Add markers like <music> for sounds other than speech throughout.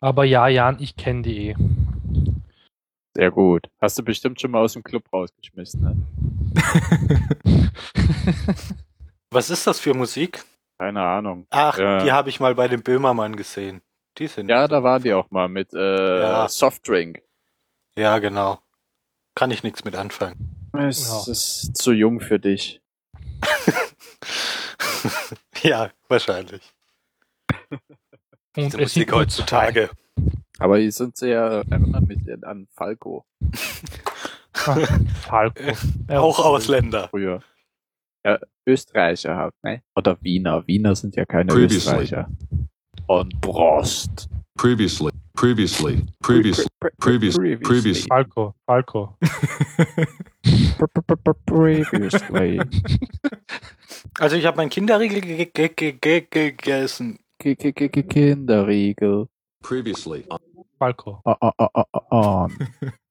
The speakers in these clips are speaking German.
Aber ja, Jan, ich kenne die eh. Sehr gut. Hast du bestimmt schon mal aus dem Club rausgeschmissen, ne? <laughs> Was ist das für Musik? Keine Ahnung. Ach, Ja. die habe ich mal bei dem Böhmermann gesehen. Die sind. Ja, da waren die auch mal mit äh, Ja. Softdrink. Ja, genau. Kann ich nichts mit anfangen. Es Ja. ist zu jung für dich. <laughs> ja, wahrscheinlich. <laughs> Und Diese Musik heutzutage. Aber die sind sehr erinnert mich an Falco <laughs> Falco. Ja, Auch Ausländer. früher. Ja, Österreicher halt, ne? Oder Wiener. Wiener sind ja keine Previously. Österreicher. Und Prost. Previously, previously, previously, previously, previously. Falco. Falco. Previously. <laughs> Also ich habe mein Kinderriegel ge- ge- ge- ge- gegessen. Ki- ki- ki- ki- Kinderriegel. Previously. Falco. Ah, ah, ah, ah, ah. <laughs>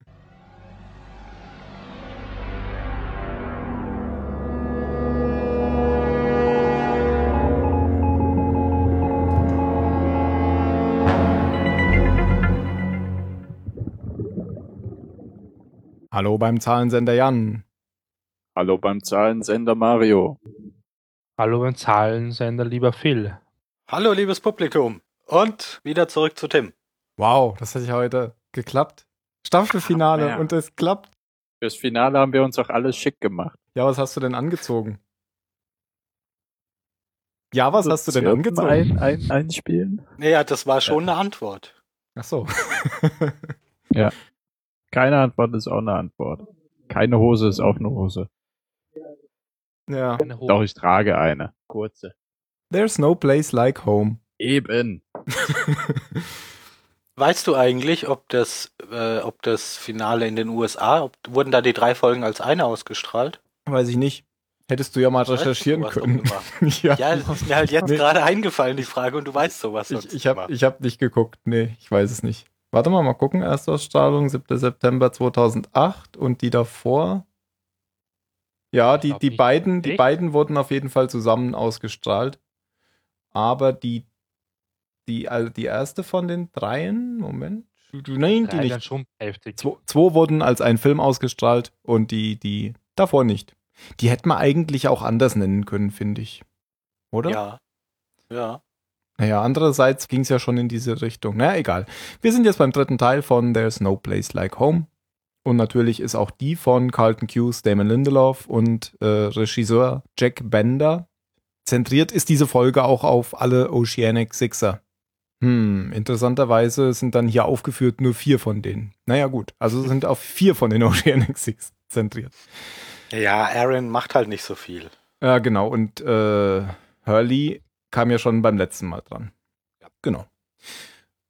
Hallo beim Zahlensender Jan. Hallo beim Zahlensender Mario. Hallo beim Zahlensender, lieber Phil. Hallo, liebes Publikum. Und wieder zurück zu Tim. Wow, das hat ja heute geklappt. Staffelfinale Ja. und es klappt. Fürs Finale haben wir uns auch alles schick gemacht. Ja, was hast du denn angezogen? Ja, was hast du denn angezogen? Ein, ein, einspielen? Ja, das war schon eine Antwort. Ach so. <laughs> Keine Antwort ist auch eine Antwort. Keine Hose ist auch eine Hose. ja. Eine Hose. Doch, ich trage eine. Kurze. There's no place like home. Eben. <laughs> Weißt du eigentlich, ob das, äh, ob das Finale in den USA, ob, wurden da die drei Folgen als eine ausgestrahlt? Weiß ich nicht. Hättest du ja mal recherchieren können. <laughs> ja. Ja, das ist mir halt jetzt Nee. gerade eingefallen, die Frage, und du weißt sowas. Ich, ich habe hab nicht geguckt. Nee, ich weiß es nicht. Warte mal, mal gucken. Erstausstrahlung 7. September 2008 und die davor. Ja, die, die beiden, die beiden wurden auf jeden Fall zusammen ausgestrahlt. Aber die, die, also die erste von den dreien, Moment. Nein, die Drei nicht. schon heftig. Zwei, zwei wurden als ein Film ausgestrahlt und die, die davor nicht. Die hätte man eigentlich auch anders nennen können, finde ich. Oder? Ja. Ja. Naja, andererseits ging es ja schon in diese Richtung. Naja, egal. Wir sind jetzt beim dritten Teil von There's No Place Like Home. Und natürlich ist auch die von Carlton Cuse, Damon Lindelof und äh, Regisseur Jack Bender. Zentriert ist diese Folge auch auf alle Oceanic Sixer. Hm, interessanterweise sind dann hier aufgeführt nur vier von denen. Naja, gut. Also sind auf vier von den <laughs> Oceanic Six zentriert. Ja, Aaron macht halt nicht so viel. Ja, genau. Und äh, Hurley kam ja schon beim letzten Mal dran. Ja, genau.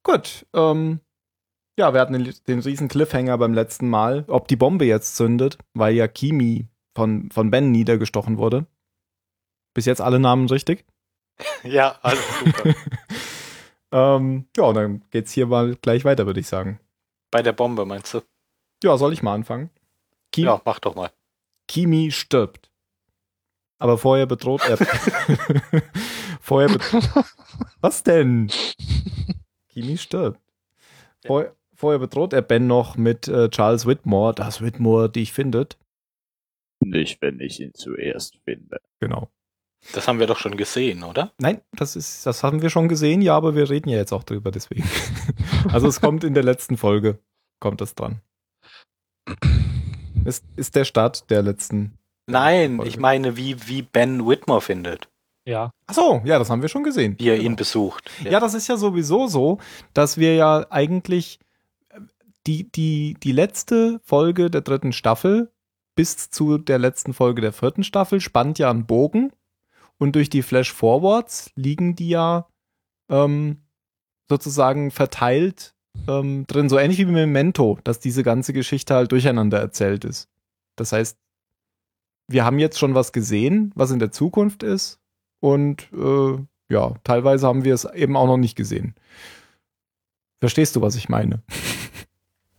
Gut. Ähm, ja, wir hatten den, den riesen Cliffhanger beim letzten Mal, ob die Bombe jetzt zündet, weil ja Kimi von, von Ben niedergestochen wurde. Bis jetzt alle Namen richtig. <laughs> Ja, alles super. <laughs> ähm, ja, dann geht's hier mal gleich weiter, würde ich sagen. Bei der Bombe, meinst du? Ja, soll ich mal anfangen? Ki Ja, mach doch mal. Kimi stirbt. Aber vorher bedroht er. <laughs> vorher bedroht. Was denn? Kimi stirbt. Vor, vorher bedroht er Ben noch mit äh, Charles Whitmore, das Whitmore dich findet. Nicht, wenn ich ihn zuerst finde. Genau. Das haben wir doch schon gesehen, oder? Nein, das ist, das haben wir schon gesehen, ja, aber wir reden ja jetzt auch drüber, deswegen. <laughs> also es kommt in der letzten Folge, kommt das dran. Ist, ist der Start der letzten. Nein, Folge. ich meine, wie, wie Ben Whitmore findet, Ja, Achso, ja, das haben wir schon gesehen. wie er Genau. ihn besucht. Ja, das ist ja sowieso so, dass wir ja eigentlich äh, die, die, die letzte Folge der dritten Staffel bis zu der letzten Folge der vierten Staffel spannt ja einen Bogen und durch die Flash-Forwards liegen die ja ähm, sozusagen verteilt ähm, drin, so ähnlich wie Memento, dass diese ganze Geschichte halt durcheinander erzählt ist. Das heißt, wir haben jetzt schon was gesehen, was in der Zukunft ist und äh, ja, teilweise haben wir es eben auch noch nicht gesehen. Verstehst du, was ich meine? <laughs>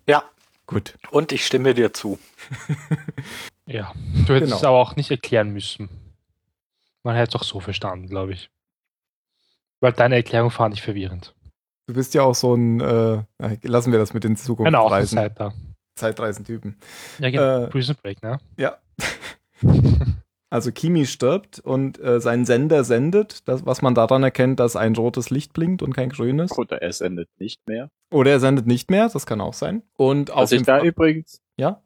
Ja, Gut. und ich stimme dir zu. <laughs> ja. Du hättest Genau. es aber auch nicht erklären müssen. Man hätte es auch so verstanden, glaube ich. Weil deine Erklärung fand ich verwirrend. Du bist ja auch so ein, äh, lassen wir das mit den Zukunftsreisen, Außenseiter. Zeitreisentypen. Ja, genau. Äh, Prison Break, ne? Ja. <laughs> Also Kimi stirbt und äh, sein Sender sendet, das, was man daran erkennt, dass ein rotes Licht blinkt und kein grünes. Oder er sendet nicht mehr. Oder er sendet nicht mehr, das kann auch sein. Und auf Was ich dem da übrigens, ja,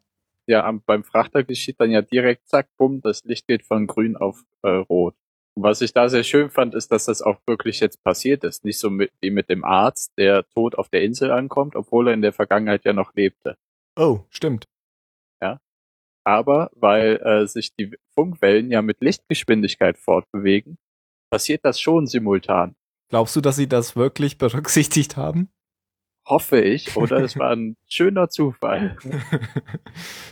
ja, am, beim Frachter geschieht dann ja direkt, zack, bumm, das Licht geht von grün auf äh, rot. Und was ich da sehr schön fand, ist, dass das auch wirklich jetzt passiert ist. Nicht so mit, wie mit dem Arzt, der tot auf der Insel ankommt, obwohl er in der Vergangenheit ja noch lebte. oh, stimmt. Aber weil äh, sich die Funkwellen ja mit Lichtgeschwindigkeit fortbewegen, passiert das schon simultan. Glaubst du, dass sie das wirklich berücksichtigt haben? Hoffe ich, oder es war ein <laughs> schöner Zufall.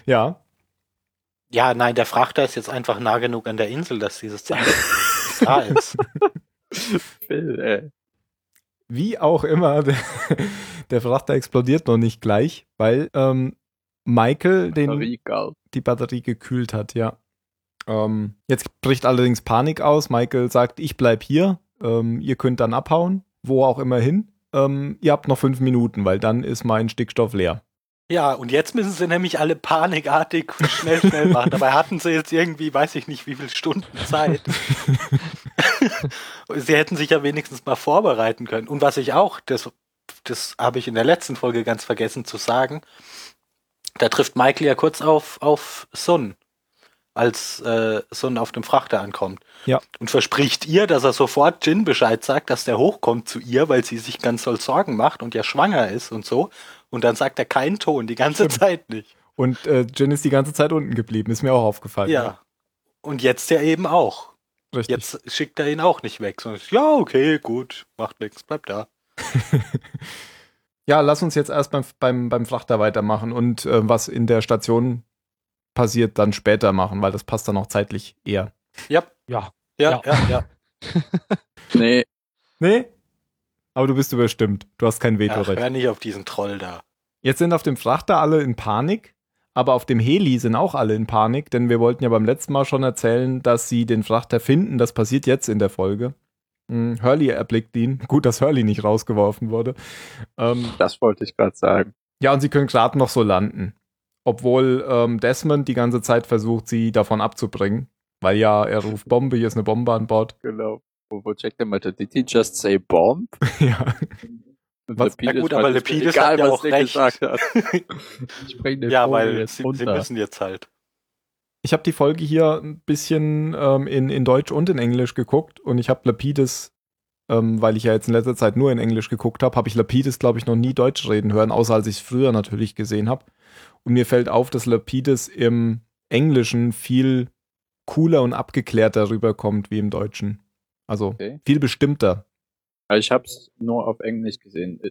ja, Ja, nein, der Frachter ist jetzt einfach nah genug an der Insel, dass dieses Zeichen <laughs> da ist. Phil, ey. wie auch immer, <laughs> der, der Frachter explodiert noch nicht gleich, weil ähm, Michael den, die Batterie gekühlt hat, ja. Ähm, jetzt bricht allerdings Panik aus. Michael sagt, ich bleib hier. Ähm, ihr könnt dann abhauen, wo auch immer hin. Ähm, ihr habt noch fünf Minuten, weil dann ist mein Stickstoff leer. Ja, und jetzt müssen sie nämlich alle panikartig schnell, schnell machen. Dabei hatten sie jetzt irgendwie, weiß ich nicht, wie viele Stunden Zeit. <laughs> sie hätten sich ja wenigstens mal vorbereiten können. Und was ich auch, das, das habe ich in der letzten Folge ganz vergessen zu sagen, da trifft Michael ja kurz auf, auf Sun, als äh, Sun auf dem Frachter ankommt. Ja. Und verspricht ihr, dass er sofort Jin Bescheid sagt, dass der hochkommt zu ihr, weil sie sich ganz doll Sorgen macht und ja schwanger ist und so. Und dann sagt er keinen Ton, die ganze Zeit nicht. Und äh, Jin ist die ganze Zeit unten geblieben, ist mir auch aufgefallen. Ja. Und jetzt ja eben auch. Richtig. Jetzt schickt er ihn auch nicht weg, sondern ja, okay, gut, macht nichts, bleibt da. <laughs> Ja, lass uns jetzt erst beim, beim, beim Frachter weitermachen und äh, was in der Station passiert, dann später machen, weil das passt dann auch zeitlich eher. Ja, Ja. ja, Ja. ja, ja. <laughs> Nee, Nee? Aber du bist überstimmt. Du hast kein Ach, Vetorecht. hör nicht auf diesen Troll da. Jetzt sind auf dem Frachter alle in Panik, aber auf dem Heli sind auch alle in Panik, denn wir wollten ja beim letzten Mal schon erzählen, dass sie den Frachter finden. Das passiert jetzt in der Folge. Hm, Hurley erblickt ihn. <laughs> Gut, dass Hurley nicht rausgeworfen wurde. Ähm, das wollte ich gerade sagen. ja, und sie können gerade noch so landen. Obwohl ähm, Desmond die ganze Zeit versucht, sie davon abzubringen. Weil ja, er ruft Bombe, hier ist eine Bombe an Bord. Genau. Wo, wo checkt der mal, did he just say bomb? <laughs> ja. Und Was- Lepidus Na gut, aber Lepidus egal, hat ja was auch recht. gesagt hat. <laughs> Ja, Vogel weil sie, sie müssen jetzt halt. Ich habe die Folge hier ein bisschen ähm, in, in Deutsch und in Englisch geguckt und ich habe Lapidus, ähm, weil ich ja jetzt in letzter Zeit nur in Englisch geguckt habe, habe ich Lapidus, glaube ich, noch nie Deutsch reden hören, außer als ich es früher natürlich gesehen habe. Und mir fällt auf, dass Lapidus im Englischen viel cooler und abgeklärter rüberkommt wie im Deutschen. Also Okay. viel bestimmter. Ich habe es nur auf Englisch gesehen.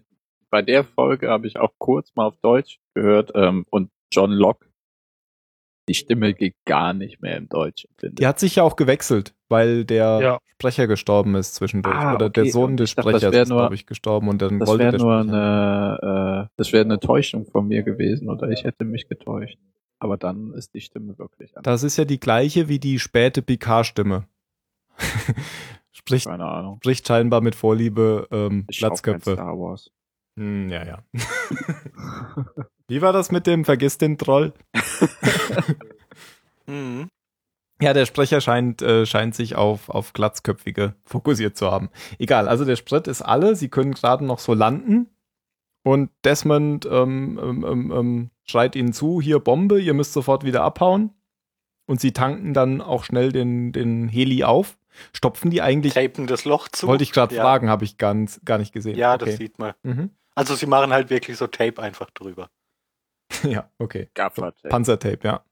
Bei der Folge habe ich auch kurz mal auf Deutsch gehört ähm, und John Locke, die Stimme geht gar nicht mehr im Deutschen, finde Die hat sich ja auch gewechselt, weil der Ja. Sprecher gestorben ist zwischendurch. Ah, Oder der okay. Sohn Und des dachte, Sprechers wär ist, glaube ich, gestorben und dann Das wollte wäre der nur Sprecher- eine, äh, das wäre eine Täuschung von mir gewesen oder ich hätte mich getäuscht. Aber dann ist die Stimme wirklich anders. Das ist ja die gleiche wie die späte Picard-Stimme. <laughs> spricht, Keine Ahnung. spricht scheinbar mit Vorliebe ähm, Ich Platzköpfe. Star Wars. Hm, ja, ja. <laughs> wie war das mit dem Vergiss den Troll? Mhm. <laughs> Ja, der Sprecher scheint, äh, scheint sich auf, auf Glatzköpfige fokussiert zu haben. Egal, also der Sprit ist alle, sie können gerade noch so landen. Und Desmond ähm, ähm, ähm, ähm, schreit ihnen zu, hier Bombe, ihr müsst sofort wieder abhauen. Und sie tanken dann auch schnell den, den Heli auf. Stopfen die eigentlich, Tapen das Loch zu. wollte ich gerade ja. fragen, habe ich ganz, gar nicht gesehen. Ja, okay. das sieht man. Mhm. Also sie machen halt wirklich so Tape einfach drüber. <laughs> ja, okay. Gaffer-Tape. Panzertape, ja.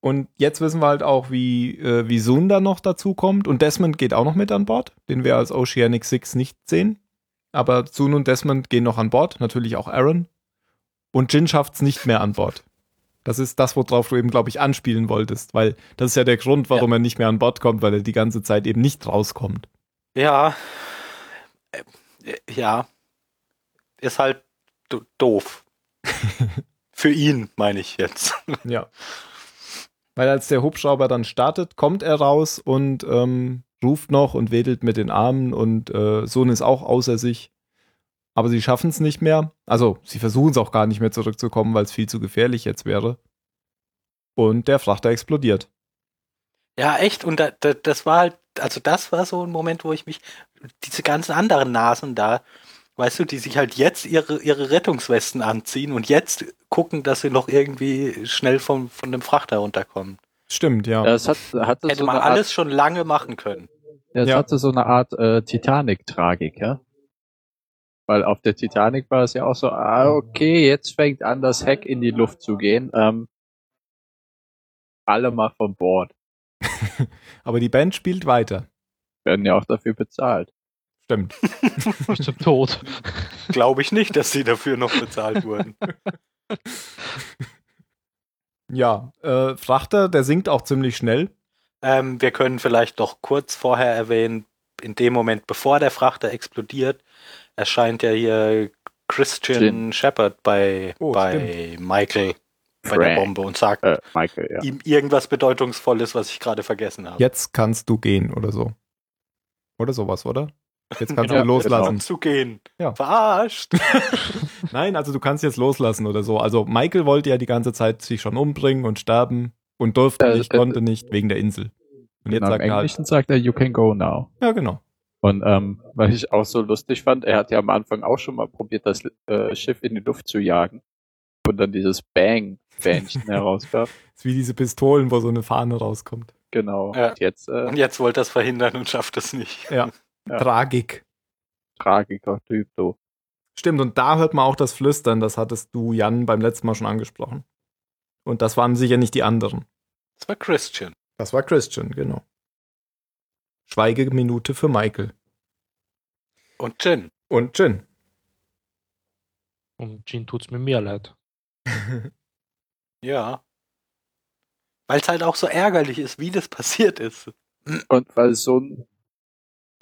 Und jetzt wissen wir halt auch, wie, äh, wie Sun da noch dazu kommt. Und Desmond geht auch noch mit an Bord, den wir als Oceanic Six nicht sehen. Aber Sun und Desmond gehen noch an Bord, natürlich auch Aaron. Und Jin schafft's nicht mehr an Bord. Das ist das, worauf du eben, glaube ich, anspielen wolltest, weil das ist ja der Grund, warum er nicht mehr an Bord kommt, weil er die ganze Zeit eben nicht rauskommt. Ja. Äh, ja. Ist halt do doof. <laughs> Für ihn, meine ich jetzt. Ja. Weil als der Hubschrauber dann startet, kommt er raus und ähm, ruft noch und wedelt mit den Armen und äh, Sohn ist auch außer sich. aber sie schaffen es nicht mehr. Also sie versuchen es auch gar nicht mehr zurückzukommen, weil es viel zu gefährlich jetzt wäre. Und der Frachter explodiert. Ja, echt. Und da, da, das war halt, also das war so ein Moment, wo ich mich, diese ganzen anderen Nasen da, weißt du, die sich halt jetzt ihre, ihre Rettungswesten anziehen und jetzt gucken, dass sie noch irgendwie schnell vom, von dem Frachter runterkommen. Stimmt, ja. Das hat, hatte Hätte so man eine Art, alles schon lange machen können. das Ja. hatte so eine Art äh, Titanic-Tragik, ja? Weil auf der Titanic war es ja auch so, ah, okay, jetzt fängt an, das Heck in die Luft zu gehen. Ähm, alle mal von Bord. <laughs> Aber die Band spielt weiter. Werden ja auch dafür bezahlt. Stimmt. <laughs> Bis zum Tod. Glaube ich nicht, dass sie dafür noch bezahlt wurden. <laughs> Ja, äh, Frachter, der sinkt auch ziemlich schnell. Ähm, wir können vielleicht doch kurz vorher erwähnen, in dem Moment, bevor der Frachter explodiert, erscheint ja hier Christian. Shepard bei, Oh, bei Michael bei der Frank. Bombe und sagt Äh, Michael, ja. ihm irgendwas Bedeutungsvolles, was ich gerade vergessen habe. Jetzt kannst du gehen oder so. Oder sowas, oder? Jetzt kannst Ja, du loslassen. Zu gehen. Ja. Verarscht. <laughs> Nein, also du kannst jetzt loslassen oder so. Also Michael wollte ja die ganze Zeit sich schon umbringen und sterben und durfte Äh, nicht, äh, konnte nicht wegen der Insel. Und jetzt Genau, Im sagt er halt, Englischen sagt er, you can go now. ja genau. Und ähm, was ich auch so lustig fand, er hat ja am Anfang auch schon mal probiert, das äh, Schiff in die Luft zu jagen. Und dann dieses Bang-Fähnchen <laughs> herausgab. ist wie diese Pistolen, wo so eine Fahne rauskommt. Genau. Ja. Und jetzt äh, Und jetzt wollte er es verhindern und schafft es nicht. Ja. <laughs> Ja. Tragik. tragiker Typ, du. Stimmt, und da hört man auch das Flüstern, das hattest du, Jan, beim letzten Mal schon angesprochen. Und das waren sicher nicht die anderen. Das war Christian. Das war Christian, genau. Schweigeminute für Michael. Und Jin. Und Jin. Und Jean tut's mir mehr leid. <laughs> Ja. Weil es halt auch so ärgerlich ist, wie das passiert ist. Und weil es so ein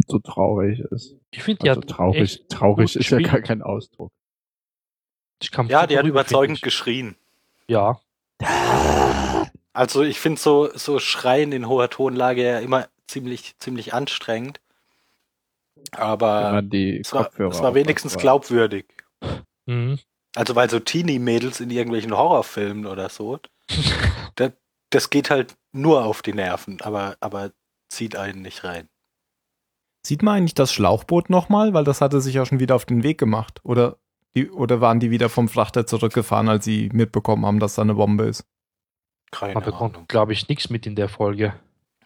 so traurig ist. Ich finde, die Also hat traurig, echt traurig ist ja gar kein Ausdruck. Ja, die hat überzeugend geschrien. Ja. Also ich finde so, so Schreien in hoher Tonlage ja immer ziemlich, ziemlich anstrengend. Aber es war, es war wenigstens aufhat. glaubwürdig. Mhm. Also weil so Teenie-Mädels in irgendwelchen Horrorfilmen oder so, <laughs> das, das geht halt nur auf die Nerven, aber, aber zieht einen nicht rein. Sieht man eigentlich das Schlauchboot nochmal? Weil das hatte sich ja schon wieder auf den Weg gemacht. Oder, die, oder waren die wieder vom Frachter zurückgefahren, als sie mitbekommen haben, dass da eine Bombe ist? Keine bekommt, Ahnung. glaube ich, nichts mit in der Folge.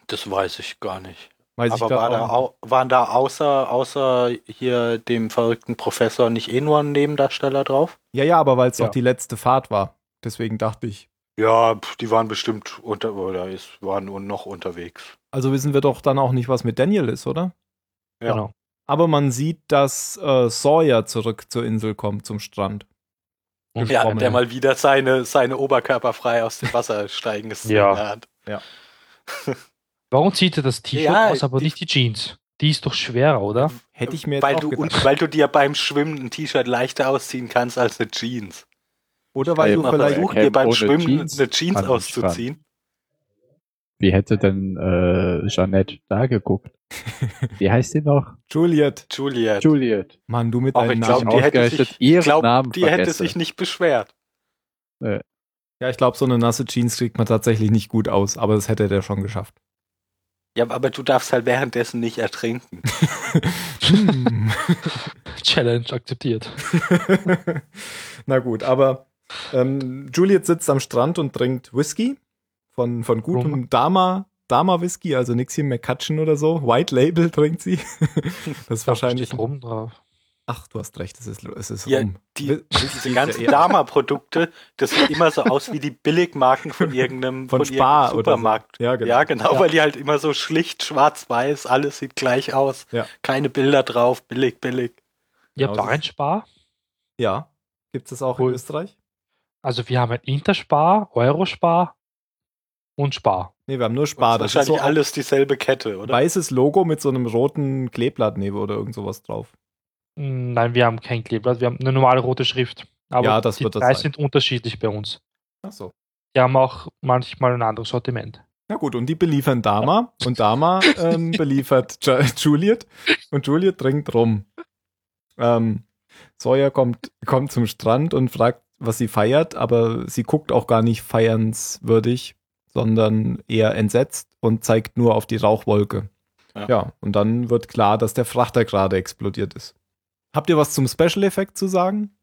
Das weiß ich gar nicht. Weiß ich Aber war da au waren da außer, außer hier dem verrückten Professor nicht eh nur ein Nebendarsteller drauf? Ja, ja, aber weil es Ja. doch die letzte Fahrt war. Deswegen dachte ich. Ja, die waren bestimmt unter oder ist, waren nur noch unterwegs. Also wissen wir doch dann auch nicht, was mit Daniel ist, oder? Ja. Genau. Aber man sieht, dass äh, Sawyer zurück zur Insel kommt, zum Strand. Und Ja, der mal wieder seine, seine Oberkörper frei aus dem Wasser <laughs> steigen Szene Ja. hat. <laughs> Warum zieht er das T-Shirt Ja, aus, aber die- nicht die Jeans? Die ist doch schwerer, oder? Hätte ich mir jetzt weil auch du, gedacht. und weil du dir beim Schwimmen ein T-Shirt leichter ausziehen kannst als eine Jeans. Oder weil Ja, du vielleicht. dir beim Schwimmen Jeans eine Jeans auszuziehen. Wie hätte denn äh, Jeanette da geguckt? <laughs> Wie heißt sie noch? Juliet. Juliet. Juliet. Mann, du mit glaube, Namen. die hätte sich, ihren glaub, Namen die hätte vergesse. sich nicht beschwert. Ja, ich glaube, so eine nasse Jeans kriegt man tatsächlich nicht gut aus, aber das hätte der schon geschafft. Ja, aber du darfst halt währenddessen nicht ertrinken. <laughs> Hm. <laughs> Challenge akzeptiert. Na gut, aber ähm, Juliet sitzt am Strand und trinkt Whisky von, von gutem Rum. Dama, Dama Whisky, also nix hier McCutcheon oder so. White Label <laughs> trinkt sie. <laughs> das ist wahrscheinlich. Steht rum drauf. Ach, du hast recht, es ist, es ist Ja, rum. Die, diese ganzen Dama-Produkte, das sieht immer so aus wie die <laughs> Billigmarken von irgendeinem, Von von Spar irgendeinem oder so. Supermarkt. Ja, genau. Ja, genau, Ja. weil die halt immer so schlicht schwarz-weiß, alles sieht gleich aus. Ja. Keine Bilder drauf, billig, billig. Ihr Genau, habt auch das- ein Spar. Ja. Gibt es das auch Cool. in Österreich? Also wir haben ein Interspar, Eurospar und Spar. Nee, wir haben nur Das Spar. ist Das ist wahrscheinlich so alles dieselbe Kette, oder? weißes Logo mit so einem roten Kleeblatt neben oder irgend sowas drauf. Hm, Nein, wir haben kein Kleeblatt, wir haben eine normale rote Schrift. Aber Ja, das die wird das Preise sein. sind unterschiedlich bei uns. Ach so. Die haben auch manchmal ein anderes Sortiment. Na gut, und die beliefern Dama und Dama ähm, <laughs> beliefert Ju- Juliet und Juliet trinkt rum. Ähm, Sawyer kommt, kommt zum Strand und fragt, was sie feiert, aber sie guckt auch gar nicht feiernswürdig, sondern eher entsetzt und zeigt nur auf die Rauchwolke. Ja. Ja. und dann wird klar, dass der Frachter gerade explodiert ist. Habt ihr was zum Special Effekt zu sagen?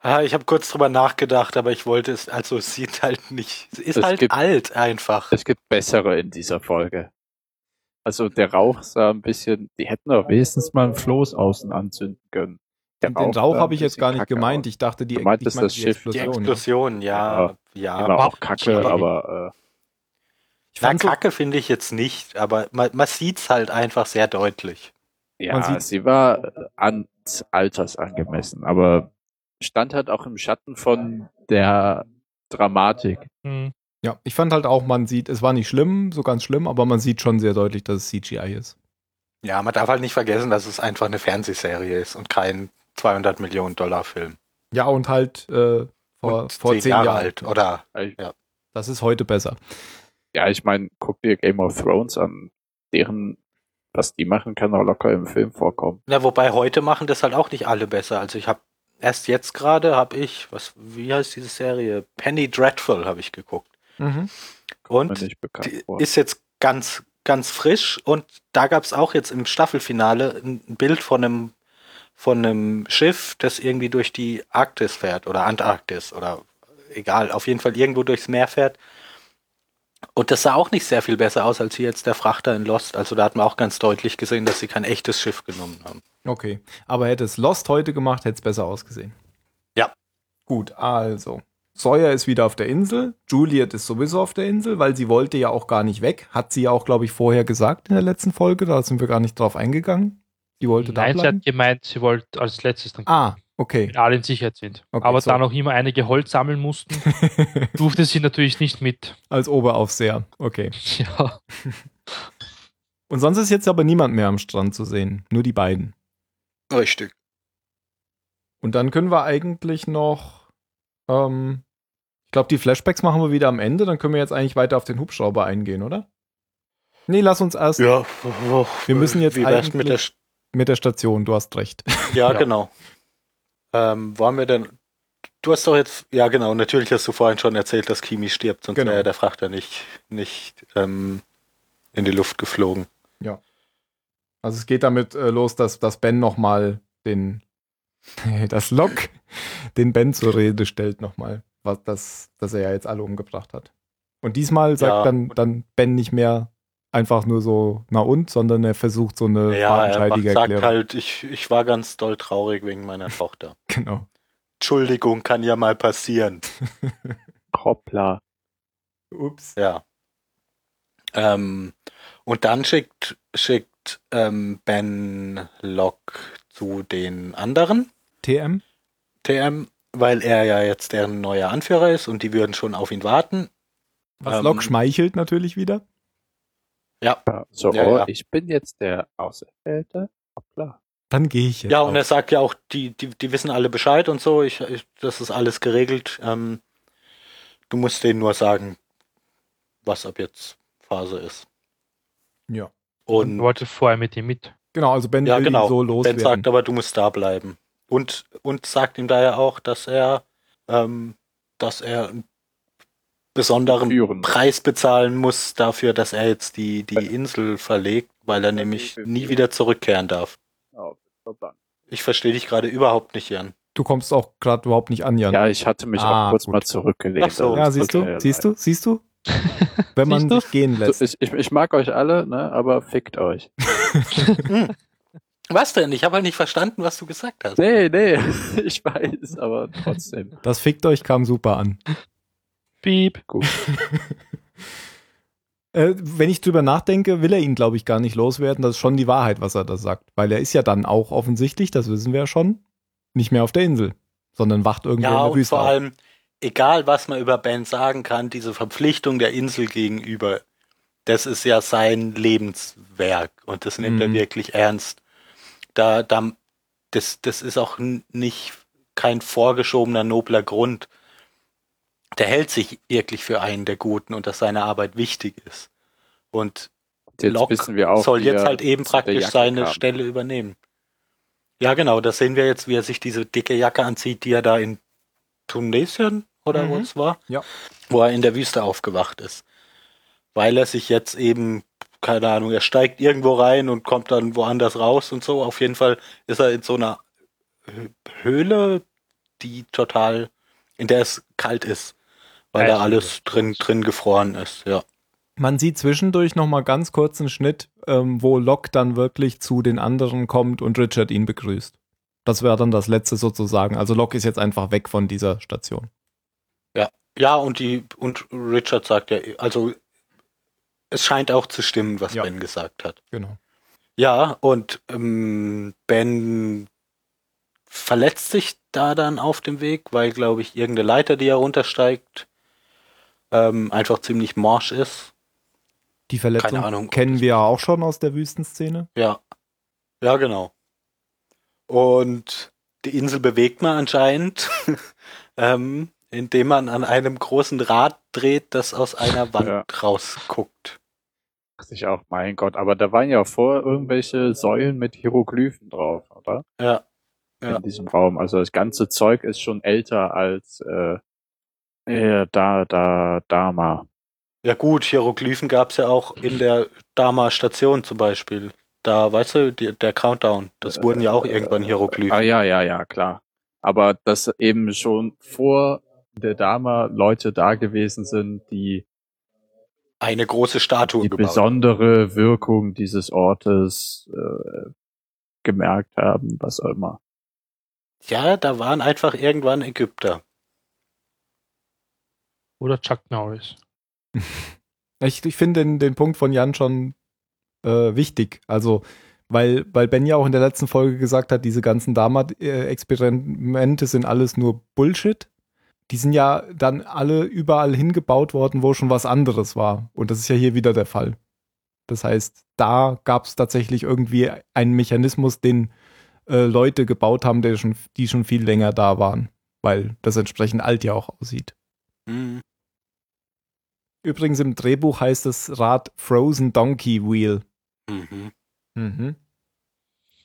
Ah, ich habe kurz drüber nachgedacht, aber ich wollte es, also es sieht halt nicht, es ist Es halt gibt- alt einfach. Es gibt bessere in dieser Folge. Also der Rauch sah ein bisschen, die hätten doch wenigstens mal ein Floß außen anzünden können. Den Rauch sah habe ich jetzt gar nicht kacke gemeint. Ich dachte, die, Du meintest ich meinte das Schiff. Die Explosion. ja. Explosion, ja, ja. Die war auch kacke, aber- aber äh, Ich Na, Kacke finde ich jetzt nicht, aber man, man sieht's halt einfach sehr deutlich. ja, Man sieht- sie war ans Alters angemessen, aber stand halt auch im Schatten von der Dramatik. Hm. ja, ich fand halt auch, man sieht, es war nicht schlimm, so ganz schlimm, aber man sieht schon sehr deutlich, dass es CGI ist. Ja, man darf halt nicht vergessen, dass es einfach eine Fernsehserie ist und kein 200 Millionen Dollar Film. Ja, und halt äh, vor, und vor zehn Jahre Jahren. alt, oder? Das ist heute besser. Ja, ich meine, guck dir Game of Thrones an, deren, was die machen, kann auch locker im Film vorkommen. Ja, wobei heute machen das halt auch nicht alle besser. Also ich habe erst jetzt gerade habe ich, was, wie heißt diese Serie? Penny Dreadful habe ich geguckt. Mhm. Und die ist jetzt ganz, ganz frisch und da gab es auch jetzt im Staffelfinale ein Bild von einem, von einem Schiff, das irgendwie durch die Arktis fährt oder Antarktis oder egal, auf jeden Fall irgendwo durchs Meer fährt. Und das sah auch nicht sehr viel besser aus als hier jetzt der Frachter in Lost. Also da hat man auch ganz deutlich gesehen, dass sie kein echtes Schiff genommen haben. Okay. Aber hätte es Lost heute gemacht, hätte es besser ausgesehen. Ja. Gut, also. Sawyer ist wieder auf der Insel. Juliet ist sowieso auf der Insel, weil sie wollte ja auch gar nicht weg. Hat sie ja auch, glaube ich, vorher gesagt in der letzten Folge. Da sind wir gar nicht drauf eingegangen. Die wollte da Nein, sie bleiben. hat gemeint, sie wollte als letztes dann Ah, okay. wenn alle in Sicherheit sind. Okay, Aber so. da noch immer einige Holz sammeln mussten, <laughs> durfte sie natürlich nicht mit. Als Oberaufseher. Okay. <laughs> Ja. <laughs> Und sonst ist jetzt aber niemand mehr am Strand zu sehen. Nur die beiden. Richtig. Und dann können wir eigentlich noch, ähm, ich glaube, die Flashbacks machen wir wieder am Ende. Dann können wir jetzt eigentlich weiter auf den Hubschrauber eingehen, oder? Nee, lass uns erst Ja, Wir müssen jetzt Wie wär's mit der eigentlich- mit der Station. Du hast recht. Ja, Ja. genau. Ähm, wollen wir denn. Du hast doch jetzt, ja genau, natürlich hast du vorhin schon erzählt, dass Kimi stirbt, sonst Genau. wäre der Frachter nicht, nicht ähm, in die Luft geflogen. Also es geht damit äh, los, dass, dass Ben nochmal den, <laughs> das Lok, den Ben zur Rede stellt nochmal, was das, dass er ja jetzt alle umgebracht hat. Und diesmal sagt Ja. dann, dann Ben nicht mehr einfach nur so, na und, sondern er versucht so eine Ja, er macht, sagt Erklärung. halt, ich, ich war ganz doll traurig wegen meiner Tochter. <laughs> Genau. Entschuldigung, kann ja mal passieren. <laughs> Hoppla. Ups. Ja. Ähm, und dann schickt, schickt ähm, Ben Locke zu den anderen. TM? TM, weil er ja jetzt deren neuer Anführer ist und die würden schon auf ihn warten. Was Ähm, Lok schmeichelt natürlich wieder. Ja, so, Ja, oh, ja. ich bin jetzt der Auserwählte. Hoppla. Dann gehe ich jetzt. Ja, und auch. er sagt ja auch, die, die, die wissen alle Bescheid und so, ich, ich, das ist alles geregelt. Ähm, du musst denen nur sagen, was ab jetzt Phase ist. ja. Und Und wollte vorher mit ihm mit. Genau, also Ben ja, will genau. so ben loswerden. sagt aber, du musst da bleiben. Und, und sagt ihm daher auch, dass er, ähm, dass er einen besonderen Führen. Preis bezahlen muss dafür, dass er jetzt die, die Insel verlegt, weil er nämlich nie wieder zurückkehren darf. Ich verstehe dich gerade überhaupt nicht, Jan. du kommst auch gerade überhaupt nicht an, Jan. Ja, ich hatte mich Ah, auch kurz gut. mal zurückgelehnt. Ach so. Ja, siehst du, siehst du, siehst du? <laughs> Wenn man sich gehen lässt. So, ich, ich, ich mag euch alle, ne, aber fickt euch. <laughs> Was denn? Ich habe halt nicht verstanden, was du gesagt hast. Nee, nee, <laughs> ich weiß, aber trotzdem. Das fickt euch kam super an. Piep. Gut. <laughs> Äh, wenn ich drüber nachdenke, will er ihn, glaube ich, gar nicht loswerden. Das ist schon die Wahrheit, was er da sagt. Weil er ist ja dann auch offensichtlich, das wissen wir ja schon, nicht mehr auf der Insel, sondern wacht irgendwo in Ja, der und Wüste vor auf. allem, egal was man über Ben sagen kann, diese Verpflichtung der Insel gegenüber, das ist ja sein Lebenswerk und das nimmt er Mhm. wirklich ernst. Da, da, das, das ist auch nicht kein vorgeschobener nobler Grund. Der hält sich wirklich für einen der Guten und dass seine Arbeit wichtig ist. Und Jetzt Locke wissen wir auch, soll jetzt halt eben praktisch seine kam. Stelle übernehmen. Ja, genau, das sehen wir jetzt, wie er sich diese dicke Jacke anzieht, die er da in Tunesien oder wo Mhm. es war, Ja. wo er in der Wüste aufgewacht ist. Weil er sich jetzt eben, keine Ahnung, er steigt irgendwo rein und kommt dann woanders raus und so. Auf jeden Fall ist er in so einer Hö- Höhle, die total, in der es kalt ist, weil da alles drin, drin gefroren ist, ja. Man sieht zwischendurch noch mal ganz kurz einen Schnitt, ähm, wo Locke dann wirklich zu den anderen kommt und Richard ihn begrüßt. Das wäre dann das letzte sozusagen. Also Locke ist jetzt einfach weg von dieser Station. Ja, und die, und Richard sagt ja, also, es scheint auch zu stimmen, was Ja. Ben gesagt hat. Genau. Ja, und ähm, Ben verletzt sich da dann auf dem Weg, weil, glaube ich, irgendeine Leiter, die er runtersteigt, ähm, einfach ziemlich morsch ist. Die Verletzung Keine Ahnung, ob kennen wir auch schon aus der Wüstenszene. Ja. Ja, genau. Und die Insel bewegt man anscheinend, <laughs> ähm, indem man an einem großen Rad dreht, das aus einer Wand Ja. rausguckt. Dachte ich auch, mein Gott, aber da waren ja vor irgendwelche Säulen mit Hieroglyphen drauf, oder? Ja. Ja. In diesem Raum. Also das ganze Zeug ist schon älter als äh, äh, da, da, Dama. Ja gut, Hieroglyphen gab's ja auch in der Dama Station zum Beispiel. Da, weißt du, die, der Countdown, das wurden ja auch irgendwann Hieroglyphen. Ah ja, ja, ja, klar. Aber dass eben schon vor der Dama Leute da gewesen sind, die Eine große Statue die gebaut. besondere Wirkung dieses Ortes äh, gemerkt haben, was auch immer. Ja, da waren einfach irgendwann Ägypter. Oder Chuck Norris. <laughs> Ich, ich finde den, den Punkt von Jan schon äh, wichtig. Also, weil, weil Ben ja auch in der letzten Folge gesagt hat, diese ganzen Dama-Experimente sind alles nur Bullshit. Die sind ja dann alle überall hingebaut worden, wo schon was anderes war. Und das ist ja hier wieder der Fall. Das heißt, da gab es tatsächlich irgendwie einen Mechanismus, den äh, Leute gebaut haben, der schon, die schon viel länger da waren. Weil das entsprechend alt ja auch aussieht. Hm. Übrigens im Drehbuch heißt das Rad Frozen Donkey Wheel. Mhm. Mhm.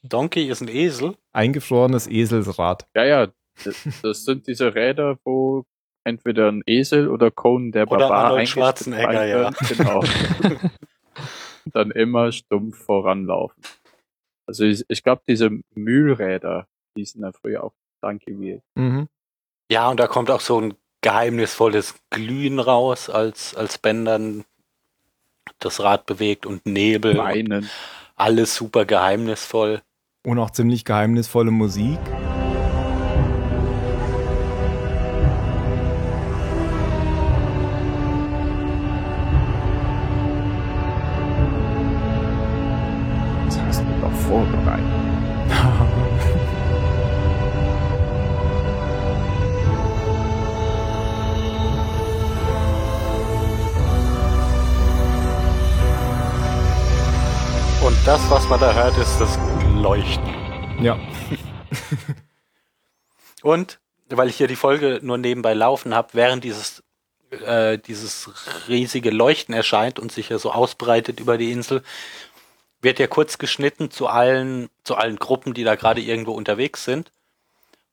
Donkey ist ein Esel. Eingefrorenes Eselsrad. Ja, ja, das, das sind diese Räder, wo entweder ein Esel oder Conan der Oder Barbar Arnold Schwarzenegger, ja. Genau. <laughs> Dann immer stumpf voranlaufen. Also ich, ich glaube, diese Mühlräder, die sind da früher auch Donkey Wheel. Mhm. Ja, und da kommt auch so ein geheimnisvolles Glühen raus, als, als Ben dann das Rad bewegt und Nebel. und Weinen. alles super geheimnisvoll. Und auch ziemlich geheimnisvolle Musik. Das, was man da hört, ist das Leuchten. ja. <laughs> Und weil ich hier die Folge nur nebenbei laufen habe, während dieses äh, dieses riesige Leuchten erscheint und sich ja so ausbreitet über die Insel, wird ja kurz geschnitten zu allen zu allen Gruppen, die da gerade irgendwo unterwegs sind.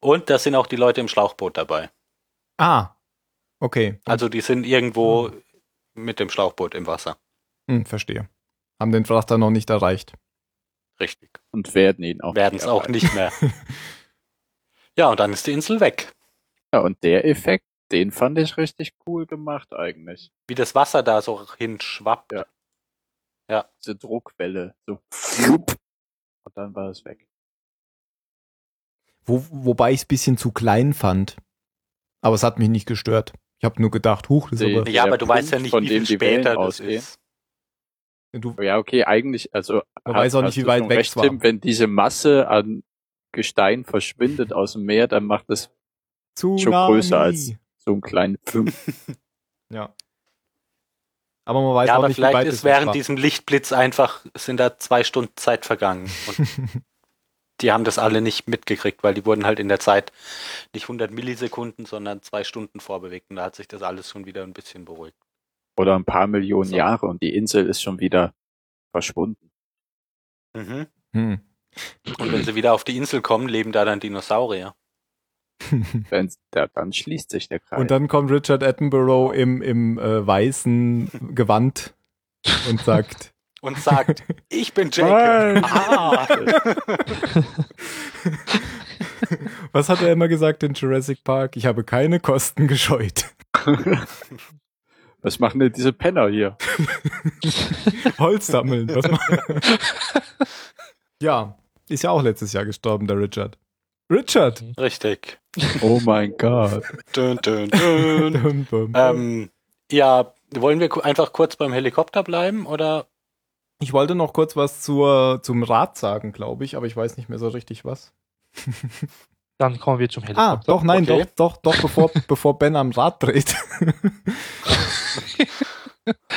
Und da sind auch die Leute im Schlauchboot dabei. Ah. Okay. Also die sind irgendwo mit dem Schlauchboot im Wasser. Hm, verstehe. Haben den Frachter noch nicht erreicht. Richtig. Und werden ihn auch. Werden es auch nicht mehr. <laughs> ja, und dann ist die Insel weg. Ja, und der Effekt, den fand ich richtig cool gemacht eigentlich. Wie das Wasser da so hinschwappt. Ja. Diese Druckwelle. So. Und dann war es weg. Wo, wobei ich es ein bisschen zu klein fand. Aber es hat mich nicht gestört. Ich habe nur gedacht, huch, das ist aber. Ja, aber du weißt ja nicht, wie viel später das ist. Du, Ja, okay, eigentlich, also. Man weiß auch nicht, wie weit weg recht, war. Tim, wenn diese Masse an Gestein verschwindet aus dem Meer, dann macht es zu schon größer als so einen kleinen Pfum. <laughs> Ja. Aber man weiß Ja, auch aber nicht, wie vielleicht weit ist es während war. diesem Lichtblitz einfach, sind da zwei Stunden Zeit vergangen. Und <laughs> die haben das alle nicht mitgekriegt, weil die wurden halt in der Zeit nicht 100 Millisekunden, sondern zwei Stunden vorbewegt. Und da hat sich das alles schon wieder ein bisschen beruhigt. Oder ein paar Millionen So. Jahre und die Insel ist schon wieder verschwunden. Mhm. Hm. Und wenn sie wieder auf die Insel kommen, leben da dann Dinosaurier. <laughs> Wenn, ja, dann schließt sich der Kreis. Und dann kommt Richard Attenborough im, im äh, weißen Gewand und sagt, <laughs> Und sagt, ich bin Jacob. Ah. <laughs> was hat er immer gesagt in Jurassic Park? Ich habe keine Kosten gescheut. Was machen denn diese Penner hier? <laughs> Holz sammeln. Was ja, ist ja auch letztes Jahr gestorben, der Richard. Richard! Richtig. Oh mein Gott. Dun, dun, dun. <laughs> Dum, dum. ähm, ja, wollen wir einfach kurz beim Helikopter bleiben oder? Ich wollte noch kurz was zur, zum Rad sagen, glaube ich, aber ich weiß nicht mehr so richtig was. <laughs> Dann kommen wir zum Ah, Helikopter. doch, nein, Okay. doch, doch, doch, bevor, <laughs> bevor Ben am Rad dreht. <laughs>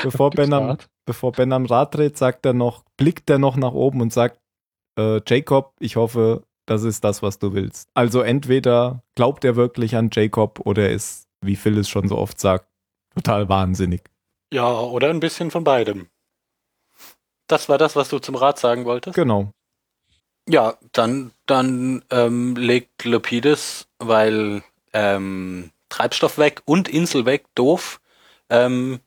bevor, ben am, Rad? bevor Ben am Rad dreht, sagt er noch, blickt er noch nach oben und sagt, äh, Jacob, ich hoffe, das ist das, was du willst. Also entweder glaubt er wirklich an Jacob oder er ist, wie Phil es schon so oft sagt, total wahnsinnig. Ja, oder ein bisschen von beidem. Das war das, was du zum Rat sagen wolltest? Genau. Ja, dann, dann ähm, legt Lepidus, weil ähm, Treibstoff weg und Insel weg, doof, ähm,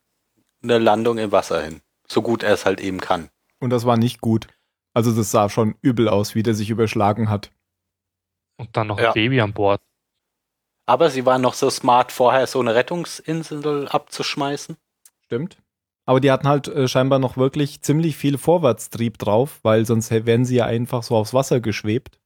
eine Landung im Wasser hin. So gut er es halt eben kann. Und das war nicht gut. Also das sah schon übel aus, wie der sich überschlagen hat. Und dann noch Ja. ein Baby an Bord. Aber sie waren noch so smart, vorher so eine Rettungsinsel abzuschmeißen. Stimmt. Aber die hatten halt äh, scheinbar noch wirklich ziemlich viel Vorwärtstrieb drauf, weil sonst wären sie ja einfach so aufs Wasser geschwebt.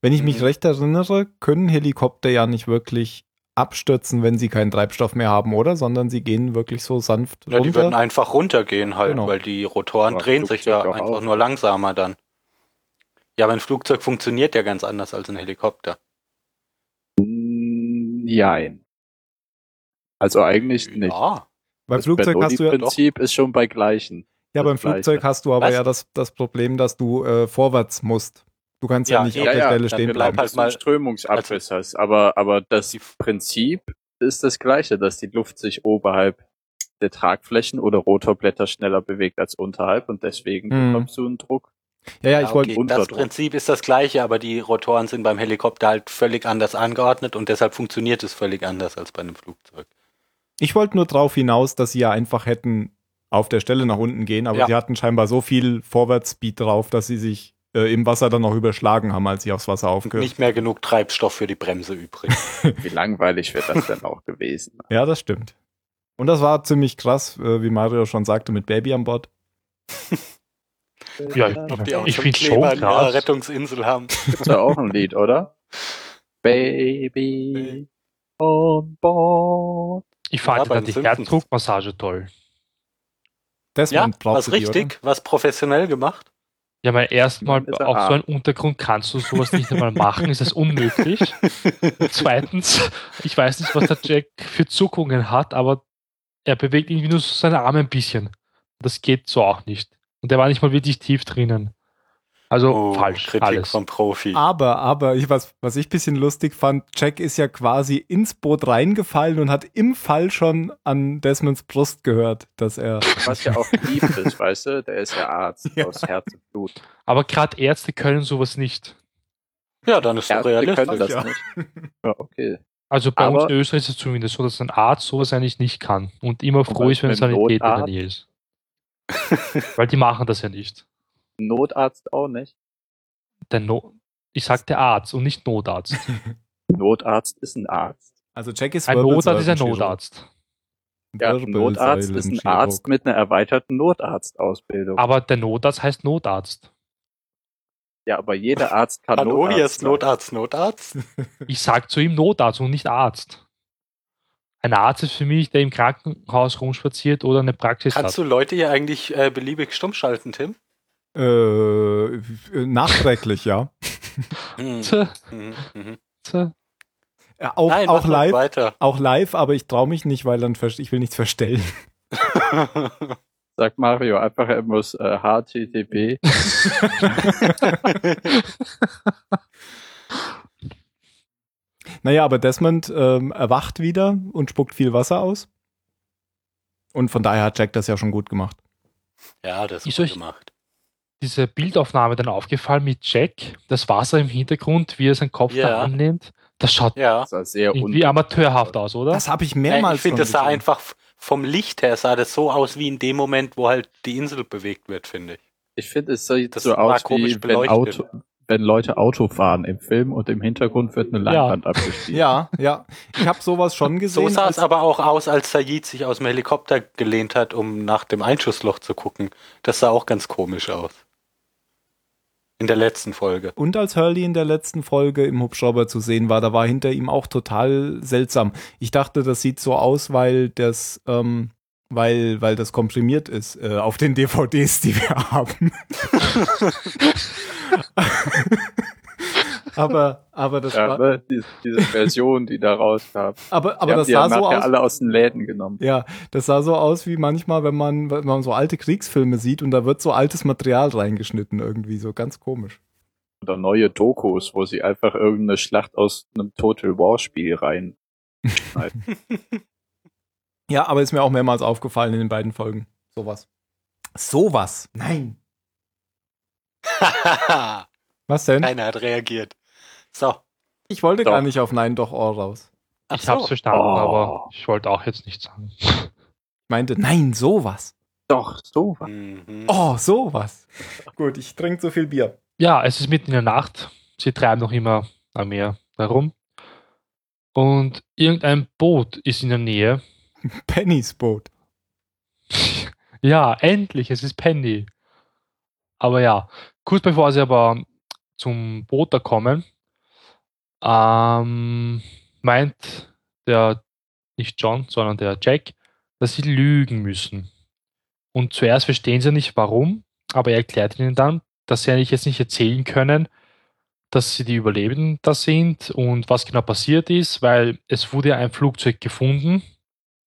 Wenn ich mich Mhm. recht erinnere, können Helikopter ja nicht wirklich abstürzen, wenn sie keinen Treibstoff mehr haben, oder? Sondern sie gehen wirklich so sanft Ja, die würden runter. einfach runtergehen halt, Genau. weil die Rotoren drehen sich ja einfach auch. nur langsamer dann. Ja, aber ein Flugzeug funktioniert ja ganz anders als ein Helikopter. Nein. Also eigentlich nicht. Ja. Beim Das Flugzeug hast du ja, Bernoulli-Prinzip ist schon bei gleichen. ja, beim das Gleiche. Flugzeug hast du aber Was? ja das, das Problem, dass du äh, vorwärts musst. Du kannst ja, Ja, nicht ja, auf der ja, Stelle stehen bleib bleiben. halt mal- Strömungsabriss hast. Aber, aber das Prinzip ist das gleiche, dass die Luft sich oberhalb der Tragflächen oder Rotorblätter schneller bewegt als unterhalb und deswegen Mhm. bekommst du einen Druck. Ja, ja, ich Ja, wollte okay, das Unterdruck. Prinzip ist das gleiche, aber die Rotoren sind beim Helikopter halt völlig anders angeordnet und deshalb funktioniert es völlig anders als bei einem Flugzeug. Ich wollte nur drauf hinaus, dass sie ja einfach hätten auf der Stelle nach unten gehen, aber Ja. sie hatten scheinbar so viel Vorwärtsspeed drauf, dass sie sich äh, im Wasser dann noch überschlagen haben, als sie aufs Wasser aufgehört nicht mehr genug Treibstoff für die Bremse übrig. <laughs> Wie langweilig wird das denn auch gewesen? Ja, das stimmt. Und das war ziemlich krass, äh, wie Mario schon sagte, mit Baby an Bord. Ja, ich, Ob die auch ich schon Kleber schon in ihrer. Rettungsinsel haben. Gibt's ja auch ein Lied, oder? <laughs> Baby on board. Ich fand Ja, die. Herzdruckmassage toll. Ja, Desmond brauchte was die, richtig, was professionell gemacht. Ja, weil erstmal er auf so einem Untergrund kannst du sowas nicht einmal machen, ist das unmöglich. <laughs> Zweitens, ich weiß nicht, was der Jack für Zuckungen hat, aber er bewegt irgendwie nur so seine Arme ein bisschen. Das geht so auch nicht. Und er war nicht mal wirklich tief drinnen. Also Oh, falsch, Kritik alles. vom Profi. Aber, aber, ich, was, was ich ein bisschen lustig fand, Jack ist ja quasi ins Boot reingefallen und hat im Fall schon an Desmonds Brust gehört, dass er. Was ja auch lieb ist, <laughs> weißt du? Der ist ja Arzt Ja. aus Herz und Blut. Aber gerade Ärzte können sowas nicht. Ja, dann ist doch Ärzte können realistisch. das ja. nicht. Ja, okay. Also bei Aber- uns in Österreich ist es zumindest so, dass ein Arzt sowas eigentlich nicht kann und immer froh ist, wenn mit Sanität in der? Nähe ist. Weil die machen das ja nicht. Notarzt auch nicht. Der no ich sag der Arzt und nicht Notarzt. <laughs> Notarzt ist ein Arzt. Also Jack ist Ein Notarzt ist ein. Notarzt. Ja, ein Notarzt ist ein Arzt mit einer erweiterten Notarztausbildung. Aber der Notarzt heißt Notarzt. ja, aber jeder Arzt kann Hallo, Notarzt hier ist. Notarzt, Notarzt. <laughs> Ich sag zu ihm Notarzt und nicht Arzt. Ein Arzt ist für mich, der im Krankenhaus rumspaziert oder eine Praxis Kannst hat. du Leute hier eigentlich äh, beliebig stumm schalten, Tim? Äh, nachträglich, ja. Hm. Mhm, mhm. tja. Ja, Auch, Nein, auch live, weiter. auch live, aber ich traue mich nicht, weil dann ich will nichts verstellen. <laughs> Sagt Mario einfach, er muss äh, HTTP. <laughs> Naja, aber Desmond ähm, erwacht wieder und spuckt viel Wasser aus. Und von daher hat Jack das ja schon gut gemacht. ja, das Ist ist gut euch- gemacht. Diese Bildaufnahme dann aufgefallen mit Jack, das Wasser im Hintergrund, wie er seinen Kopf Ja. da annimmt. Das schaut Ja. Irgendwie un amateurhaft aus, oder? Das habe ich mehrmals ich finde, das sah gesehen. einfach vom Licht her sah das so aus wie in dem Moment, wo halt die Insel bewegt wird, finde ich. Ich finde, es sieht Das so aus komisch wie wenn, beleuchtet. Auto, wenn Leute Auto fahren im Film und im Hintergrund wird eine Ja. Leinwand abgespielt. Ja, ja. Ich habe sowas schon <laughs> gesehen. So sah es aber auch aus, als Sayid sich aus dem Helikopter gelehnt hat, um nach dem Einschussloch zu gucken. Das sah auch ganz komisch aus. In der letzten Folge. Und als Hurley in der letzten Folge im Hubschrauber zu sehen war, da war hinter ihm auch total seltsam. Ich dachte, das sieht so aus, weil das, ähm, weil, weil das komprimiert ist äh, auf den DVDs, die wir <laughs> haben. <laughs> aber, <laughs> aber das Ja, war, ne? diese, diese Version, die da rauskam. aber, aber das sah so aus. alle aus den Läden genommen. Ja, das sah so aus wie manchmal, wenn man, wenn man so alte Kriegsfilme sieht und da wird so altes Material reingeschnitten irgendwie, so ganz komisch. Oder neue Dokus, wo sie einfach irgendeine Schlacht aus einem Total War Spiel rein. <laughs> Ja, aber ist mir auch mehrmals aufgefallen in den beiden Folgen. Sowas. Sowas? Nein. <laughs> Was denn? Keiner hat reagiert. So. Ich wollte Doch. gar nicht auf Nein, doch Ohr raus. Ach ich hab's so. verstanden, Oh. aber ich wollte auch jetzt nicht sagen. Ich meinte, nein, sowas. Doch, so was. Mhm. Oh, sowas. <laughs> Gut, ich trinke so viel Bier. Ja, es ist mitten in der Nacht. Sie treiben noch immer am Meer herum. Und irgendein Boot ist in der Nähe. <laughs> Pennys Boot. <laughs> Ja, endlich, es ist Penny. Aber ja, kurz bevor sie aber zum Boot da kommen, ähm, meint der, nicht John, sondern der Jack, dass sie lügen müssen. Und zuerst verstehen sie nicht warum, aber er erklärt ihnen dann, dass sie eigentlich jetzt nicht erzählen können, dass sie die Überlebenden da sind und was genau passiert ist, weil es wurde ja ein Flugzeug gefunden,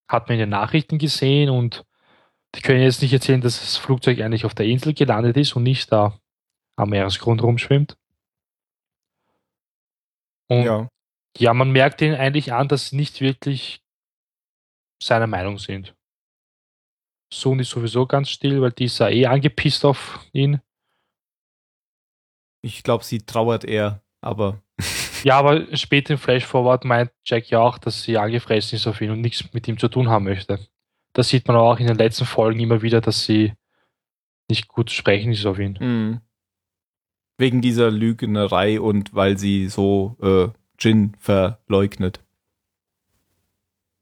hat man in den Nachrichten gesehen und die können jetzt nicht erzählen, dass das Flugzeug eigentlich auf der Insel gelandet ist und nicht da am Meeresgrund rumschwimmt. Und ja. Ja. man merkt ihnen eigentlich an, dass sie nicht wirklich seiner Meinung sind. Sohn ist sowieso ganz still, weil die ist ja eh angepisst auf ihn. Ich glaube, sie trauert eher, aber <laughs> Ja, aber später im Flash Forward meint Jack ja auch, dass sie angefressen ist auf ihn und nichts mit ihm zu tun haben möchte. Das sieht man auch in den letzten Folgen immer wieder, dass sie nicht gut sprechen ist auf ihn. Mhm. Wegen dieser Lügnerei und weil sie so äh, Jin verleugnet.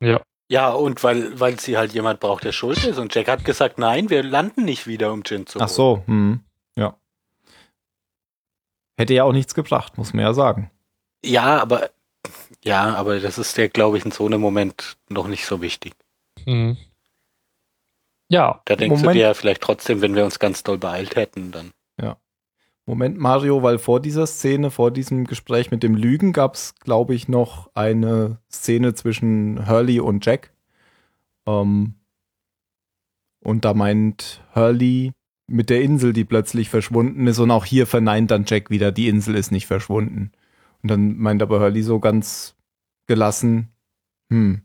Ja. Ja, und weil, weil sie halt jemand braucht, der schuld ist. Und Jack hat gesagt, nein, wir landen nicht wieder, um Jin zu Ach holen. so, hm. ja. Hätte ja auch nichts gebracht, muss man ja sagen. Ja, aber ja, aber das ist ja, glaube ich, in so einem Moment noch nicht so wichtig. Mhm. Ja, Da denkst Moment. du dir ja vielleicht trotzdem, wenn wir uns ganz doll beeilt hätten, dann. Moment, Mario, weil vor dieser Szene, vor diesem Gespräch mit dem Lügen gab es, glaube ich, noch eine Szene zwischen Hurley und Jack. Ähm, und da meint Hurley mit der Insel, die plötzlich verschwunden ist, und auch hier verneint dann Jack wieder, die Insel ist nicht verschwunden. Und dann meint aber Hurley so ganz gelassen, hm,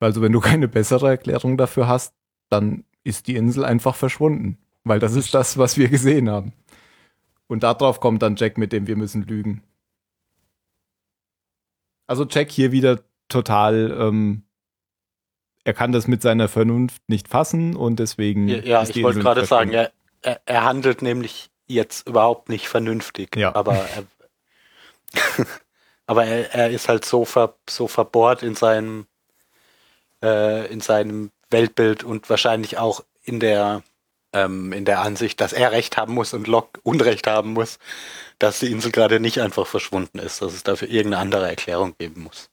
also wenn du keine bessere Erklärung dafür hast, dann ist die Insel einfach verschwunden. Weil das ist das, was wir gesehen haben. Und darauf kommt dann Jack mit dem Wir müssen lügen. Also Jack hier wieder total, ähm, er kann das mit seiner Vernunft nicht fassen und deswegen. Ja, ja ich wollte gerade sagen, er, er, er handelt nämlich jetzt überhaupt nicht vernünftig. Ja. Aber <laughs> er, aber er, er ist halt so, ver, so verbohrt in seinem, äh, in seinem Weltbild und wahrscheinlich auch in der, ähm, in der Ansicht, dass er Recht haben muss und Locke Unrecht haben muss, dass die Insel gerade nicht einfach verschwunden ist, dass es dafür irgendeine andere Erklärung geben muss.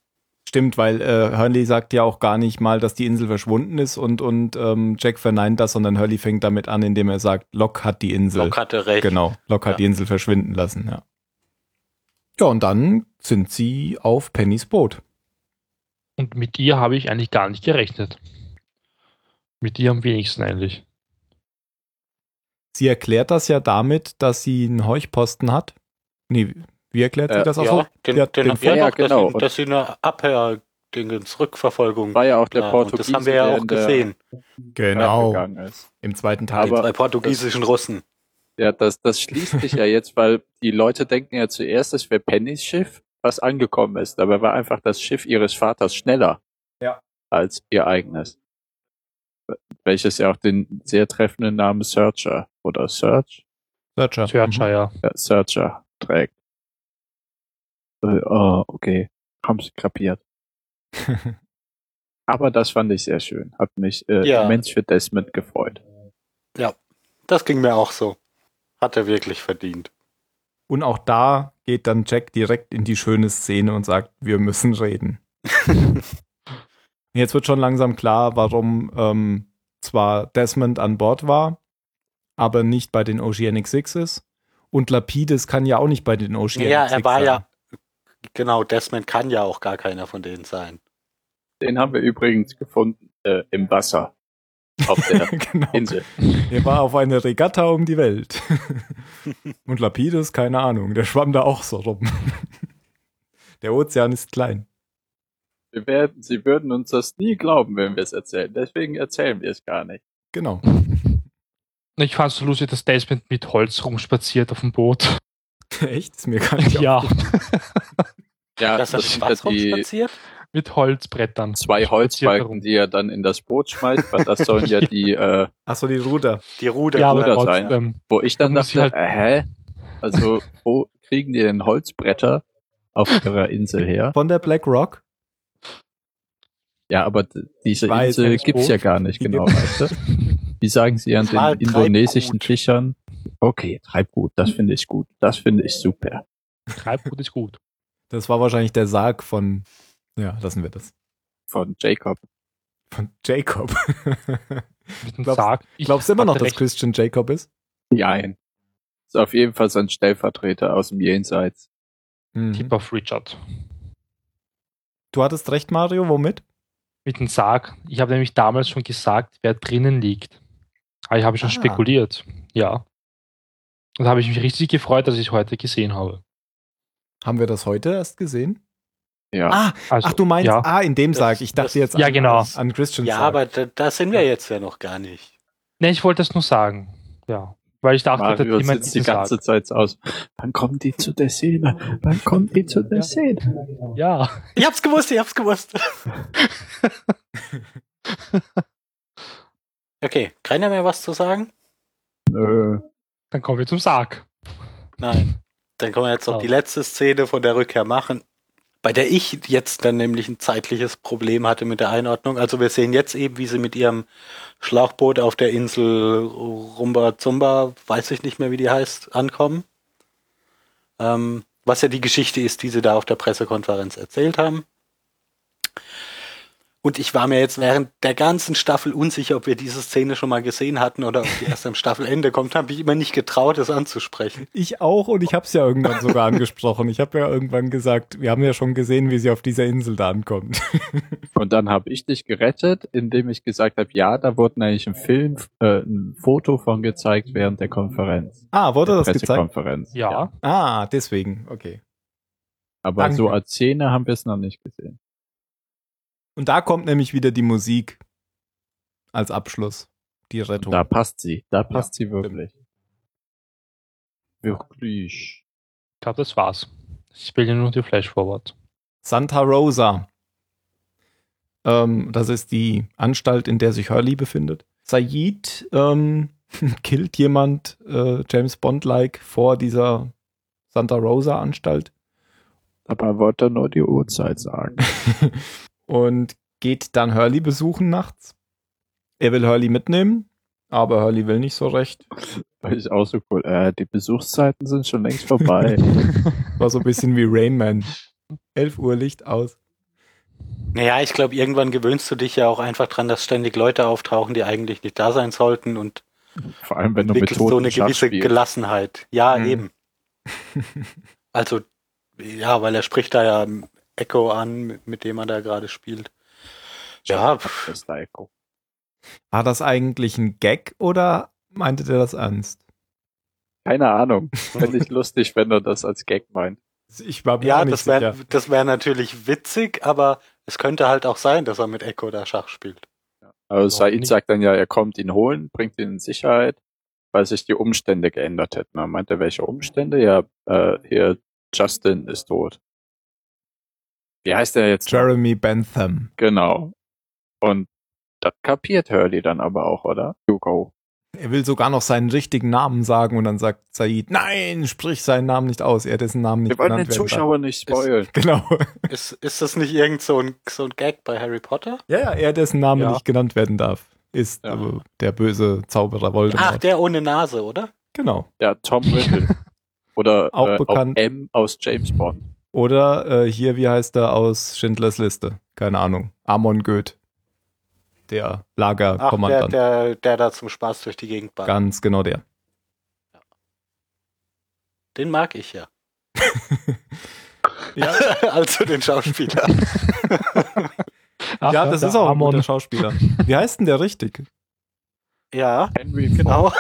Stimmt, weil äh, Hurley sagt ja auch gar nicht mal, dass die Insel verschwunden ist und, und ähm, Jack verneint das, sondern Hurley fängt damit an, indem er sagt, Locke hat die Insel. Locke hatte recht. Genau, Locke hat Ja. die Insel verschwinden lassen, ja. Ja, und dann sind sie auf Pennys Boot. und mit ihr habe ich eigentlich gar nicht gerechnet. Mit ihr am wenigsten eigentlich. Sie erklärt das ja damit, dass sie einen Heuchposten hat. Nee, wie erklärt sie Äh, das auch Ja, so? den, Ja, den, den wir Ja, doch, genau. dass, sie, dass sie eine Abhör-Dingens, Rückverfolgung War ja auch der Ja, und Portugiese, das haben wir ja auch gesehen. Genau, im zweiten Teil. Aber- Bei portugiesischen Russen. Ja, das, das schließt sich ja jetzt, weil die Leute denken ja zuerst, es wäre Pennys Schiff, was angekommen ist. Dabei war einfach das Schiff ihres Vaters schneller Ja. als ihr eigenes. Welches ja auch den sehr treffenden Namen Searcher oder Search, Searcher. Searcher, ja. ja, Searcher trägt. Äh, Oh, okay. Haben's kapiert. <laughs> Aber das fand ich sehr schön. Hat mich äh, Ja. immens für Desmond gefreut. Das ging mir auch so. Hat er wirklich verdient. Und auch da geht dann Jack direkt in die schöne Szene und sagt, wir müssen reden. <laughs> Jetzt wird schon langsam klar, warum ähm, zwar Desmond an Bord war, aber nicht bei den Oceanic Sixes. Und Lapides kann ja auch nicht bei den Oceanic Ja, Six er war sein. ja, genau, Desmond kann ja auch gar keiner von denen sein. Den haben wir übrigens gefunden äh, im Wasser auf <laughs> der genau. Insel. Er war auf einer Regatta um die Welt. <laughs> Und Lapides, keine Ahnung, der schwamm da auch so rum. Der Ozean ist klein. Wir werden, sie würden uns das nie glauben, wenn wir es erzählen. Deswegen erzählen wir es gar nicht. Genau. <laughs> Ich fand es so lustig, dass Desmond mit Holz rumspaziert auf dem Boot. <laughs> Echt? Ist mir gar nicht Ja, <laughs> Ja, Dass das mit sind ja was die rumspaziert? mit Holzbrettern. zwei Holzbalken, die er dann in das Boot schmeißt, weil das sollen ja die, äh, Achso, die Ruder. Die Ruder. Ja, Ruder sein. trotzdem. wo ich dann dachte, halt- äh, hä? Also, wo kriegen die denn Holzbretter auf ihrer Insel her? Von der Black Rock. Ja, aber diese weiß, Insel gibt's ja gar nicht, genau, <laughs> weißt du? Wie sagen sie an den indonesischen. Fischern? Okay, Treibgut, das finde ich gut. Das finde ich super. Treibgut ist gut. Das war wahrscheinlich der Sarg von. Ja, lassen wir das. Von Jacob. Von Jacob. Mit dem Glaubst- Sarg. Ich Glaubst du immer noch, dass recht. Christian Jacob ist? Nein. Ist auf jeden Fall sein Stellvertreter aus dem Jenseits. Mhm. Tipp auf Richard. Du hattest recht, Mario, womit? Mit dem Sarg. Ich habe nämlich damals schon gesagt, wer drinnen liegt. Aber ich habe schon Ah. spekuliert. Ja. Und da habe ich mich richtig gefreut, dass ich es heute gesehen habe. Haben wir das heute erst gesehen? Ja. Ah, Also, ach, du meinst, ja. ah, in dem Sarg. Ich dachte das- jetzt Ja, an, genau. an Christian Ja, Sarg. aber da, da sind wir jetzt ja noch gar nicht. Ne, ich wollte das nur sagen. Ja. Weil ich dachte, Mario jemand sitzt die gesagt. ganze Zeit aus. Wann kommen die zu der Szene? Wann kommen die zu der Ja. Szene? Ja. Ich hab's gewusst, ich hab's gewusst. <laughs> okay, keiner mehr was zu sagen? Nö. Dann kommen wir zum Sarg. Nein. Dann können wir jetzt noch Oh. die letzte Szene von der Rückkehr machen, bei der ich jetzt dann nämlich ein zeitliches Problem hatte mit der Einordnung. Also wir sehen jetzt eben, wie sie mit ihrem Schlauchboot auf der Insel Rumba Zumba, weiß ich nicht mehr, wie die heißt, ankommen. Ähm, was ja die Geschichte ist, die sie da auf der Pressekonferenz erzählt haben. Und ich war mir jetzt während der ganzen Staffel unsicher, ob wir diese Szene schon mal gesehen hatten oder ob die erst am Staffelende kommt. Habe ich immer nicht getraut, es anzusprechen. Ich auch und ich habe es ja irgendwann sogar angesprochen. Ich habe ja irgendwann gesagt, wir haben ja schon gesehen, wie sie auf dieser Insel da ankommt. <laughs> Und dann habe ich dich gerettet, indem ich gesagt habe, ja, da wurde eigentlich ein Film, äh, ein Foto von gezeigt während der Konferenz. Ah, wurde der das gezeigt? Pressekonferenz. Ja. Ah, deswegen, okay. Aber Danke. so als Szene haben wir es noch nicht gesehen. Und da kommt nämlich wieder die Musik als Abschluss. Die Rettung. Da passt sie. Da passt sie stimmt. wirklich. Wirklich. Ich glaube, das war's. Ich spiele nur die Flash Forward. Santa Rosa. Ähm, das ist die Anstalt, in der sich Hurley befindet. Said ähm, <laughs> killt jemand äh, James Bond-like vor dieser Santa Rosa Anstalt Aber wollte nur die Uhrzeit sagen. <laughs> und geht dann Hurley besuchen nachts. Er will Hurley mitnehmen, aber Hurley will nicht so recht. Weil ich auch so cool. Äh, die Besuchszeiten sind schon längst vorbei. <laughs> War so ein bisschen wie Rain Man. 11 Uhr Licht aus. Naja, ich glaube, irgendwann gewöhnst du dich ja auch einfach dran, dass ständig Leute auftauchen, die eigentlich nicht da sein sollten und Vor allem, wenn du mit so eine gewisse spielst. Gelassenheit. Ja, Mhm. eben. <laughs> Also, ja, weil er spricht da ja Echo an, mit, mit dem er da gerade spielt. Ja, Das ist der Echo. War das eigentlich ein Gag oder meinte der das ernst? Keine Ahnung. Fände ich lustig, wenn er das als Gag meint. Ich war mir ja nicht das wäre sicher. das wär natürlich witzig, aber es könnte halt auch sein, dass er mit Echo da Schach spielt. Aber Warum Said sagt dann ja, er kommt ihn holen, bringt ihn in Sicherheit weil sich die Umstände geändert hätten. Er meinte, welche Umstände? Ja, äh, hier, Justin ist tot. Wie heißt der jetzt? Jeremy Bentham. Genau. Und das kapiert Hurley dann aber auch, oder? Hugo. Er will sogar noch seinen richtigen Namen sagen und dann sagt Said, nein, sprich seinen Namen nicht aus. Er hat dessen Namen nicht Wir wollen den. Zuschauer nicht spoilen. <laughs> Genau. Ist, ist das nicht irgend so ein, so ein Gag bei Harry Potter? Ja, ja, er dessen Name Ja. nicht genannt werden darf, ist Ja. äh, der böse Zauberer Voldemort. Ach, der ohne Nase, oder? Genau. Ja, Tom Riddle. <laughs> Oder Auch äh, bekannt. M aus James Bond. Oder äh, hier, wie heißt er aus Schindlers Liste? Keine Ahnung. Amon Goeth. Der Ach, der, Lagerkommandant. der, der da zum Spaß durch die Gegend ballert. Ganz genau der. Den mag ich ja. <laughs> Ja, <laughs> also den Schauspieler. Ach, ja das ist auch ein Amon. guter Schauspieler. Wie heißt denn der richtig? ja, Henry genau.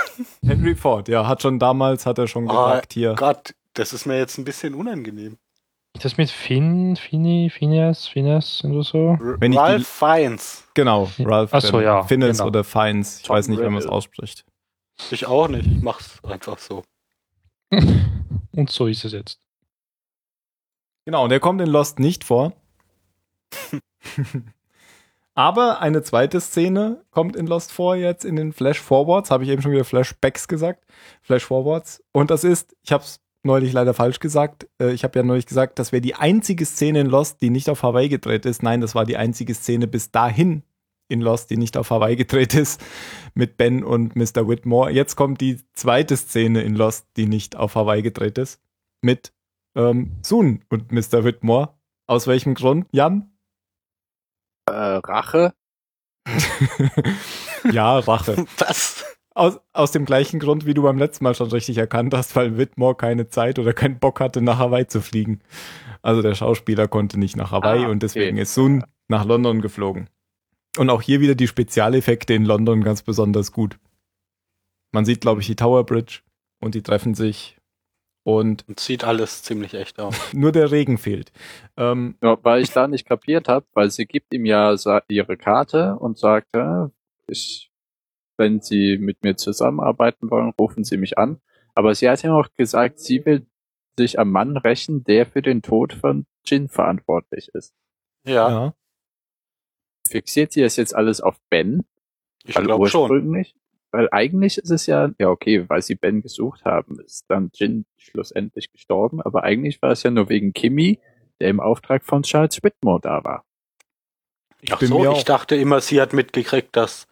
Henry Ford, ja, hat schon damals, hat er schon Ah, gesagt, hier. Gott, das ist mir jetzt ein bisschen unangenehm. Das mit Finn, Finny, Phineas, Phineas oder so? Wenn Ralph Fiennes. Genau, Ralph Ach so, Fiennes ja, Fiennes genau. oder Fiennes. Ich Tom weiß nicht, wie man es Riddle. ausspricht. Ich auch nicht. Ich mach's einfach so. <laughs> Und so ist es jetzt. Genau, und der kommt in Lost nicht vor. <laughs> Aber eine zweite Szene kommt in Lost vor jetzt in den Flash Forwards, habe ich eben schon wieder Flashbacks gesagt, Flash Forwards. Und das ist, ich habe es neulich leider falsch gesagt, äh, ich habe ja neulich gesagt, das wäre die einzige Szene in Lost, die nicht auf Hawaii gedreht ist. Nein, das war die einzige Szene bis dahin in Lost, die nicht auf Hawaii gedreht ist, <laughs> mit Ben und Mr. Whitmore. Jetzt kommt die zweite Szene in Lost, die nicht auf Hawaii gedreht ist, mit ähm, Soon und Mr. Whitmore. Aus welchem Grund, Jan? Äh, Rache. <laughs> ja, Rache. <laughs> Was? Aus, aus dem gleichen Grund, wie du beim letzten Mal schon richtig erkannt hast, weil Whitmore keine Zeit oder keinen Bock hatte, nach Hawaii zu fliegen. Also der Schauspieler konnte nicht nach Hawaii Ah, und deswegen okay. ist Sun nach London geflogen. Und auch hier wieder die Spezialeffekte in London ganz besonders gut. Man sieht, glaube ich, die Tower Bridge und die treffen sich und Und sieht alles ziemlich echt aus. <laughs> nur der Regen fehlt. Ähm, Ja, weil ich da nicht kapiert habe, weil sie gibt ihm ja ihre Karte und sagt, ich, wenn Sie mit mir zusammenarbeiten wollen, rufen Sie mich an. Aber sie hat ja auch gesagt, sie will sich am Mann rächen, der für den Tod von Jin verantwortlich ist. Ja, ja. Fixiert sie das jetzt alles auf Ben? ich glaube schon. weil eigentlich ist es ja, ja okay, weil sie Ben gesucht haben, ist dann Jin schlussendlich gestorben, aber eigentlich war es ja nur wegen Kimmy, der im Auftrag von Charles Whitmore da war. Ach so, ich dachte immer, sie hat mitgekriegt, dass,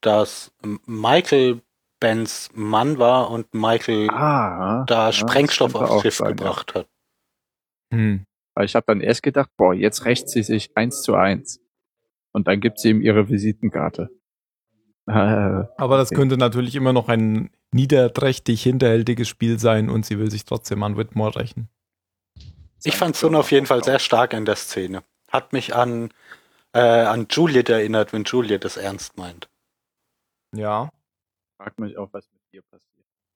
dass Michael Bens Mann war und Michael Ah, da ja, Sprengstoff aufs Schiff sein, ja. gebracht hat. Hm. Weil ich habe dann erst gedacht, boah, jetzt rächt sie sich eins zu eins. Und dann gibt sie ihm ihre Visitenkarte. <laughs> Aber das könnte natürlich immer noch ein niederträchtig hinterhältiges Spiel sein und sie will sich trotzdem an Whitmore rächen. Ich fand Sun auf jeden Fall sehr stark in der Szene. Hat mich an, äh, an Juliet erinnert, wenn Juliet das ernst meint. Ja. frag mich auch, was mit ihr passiert.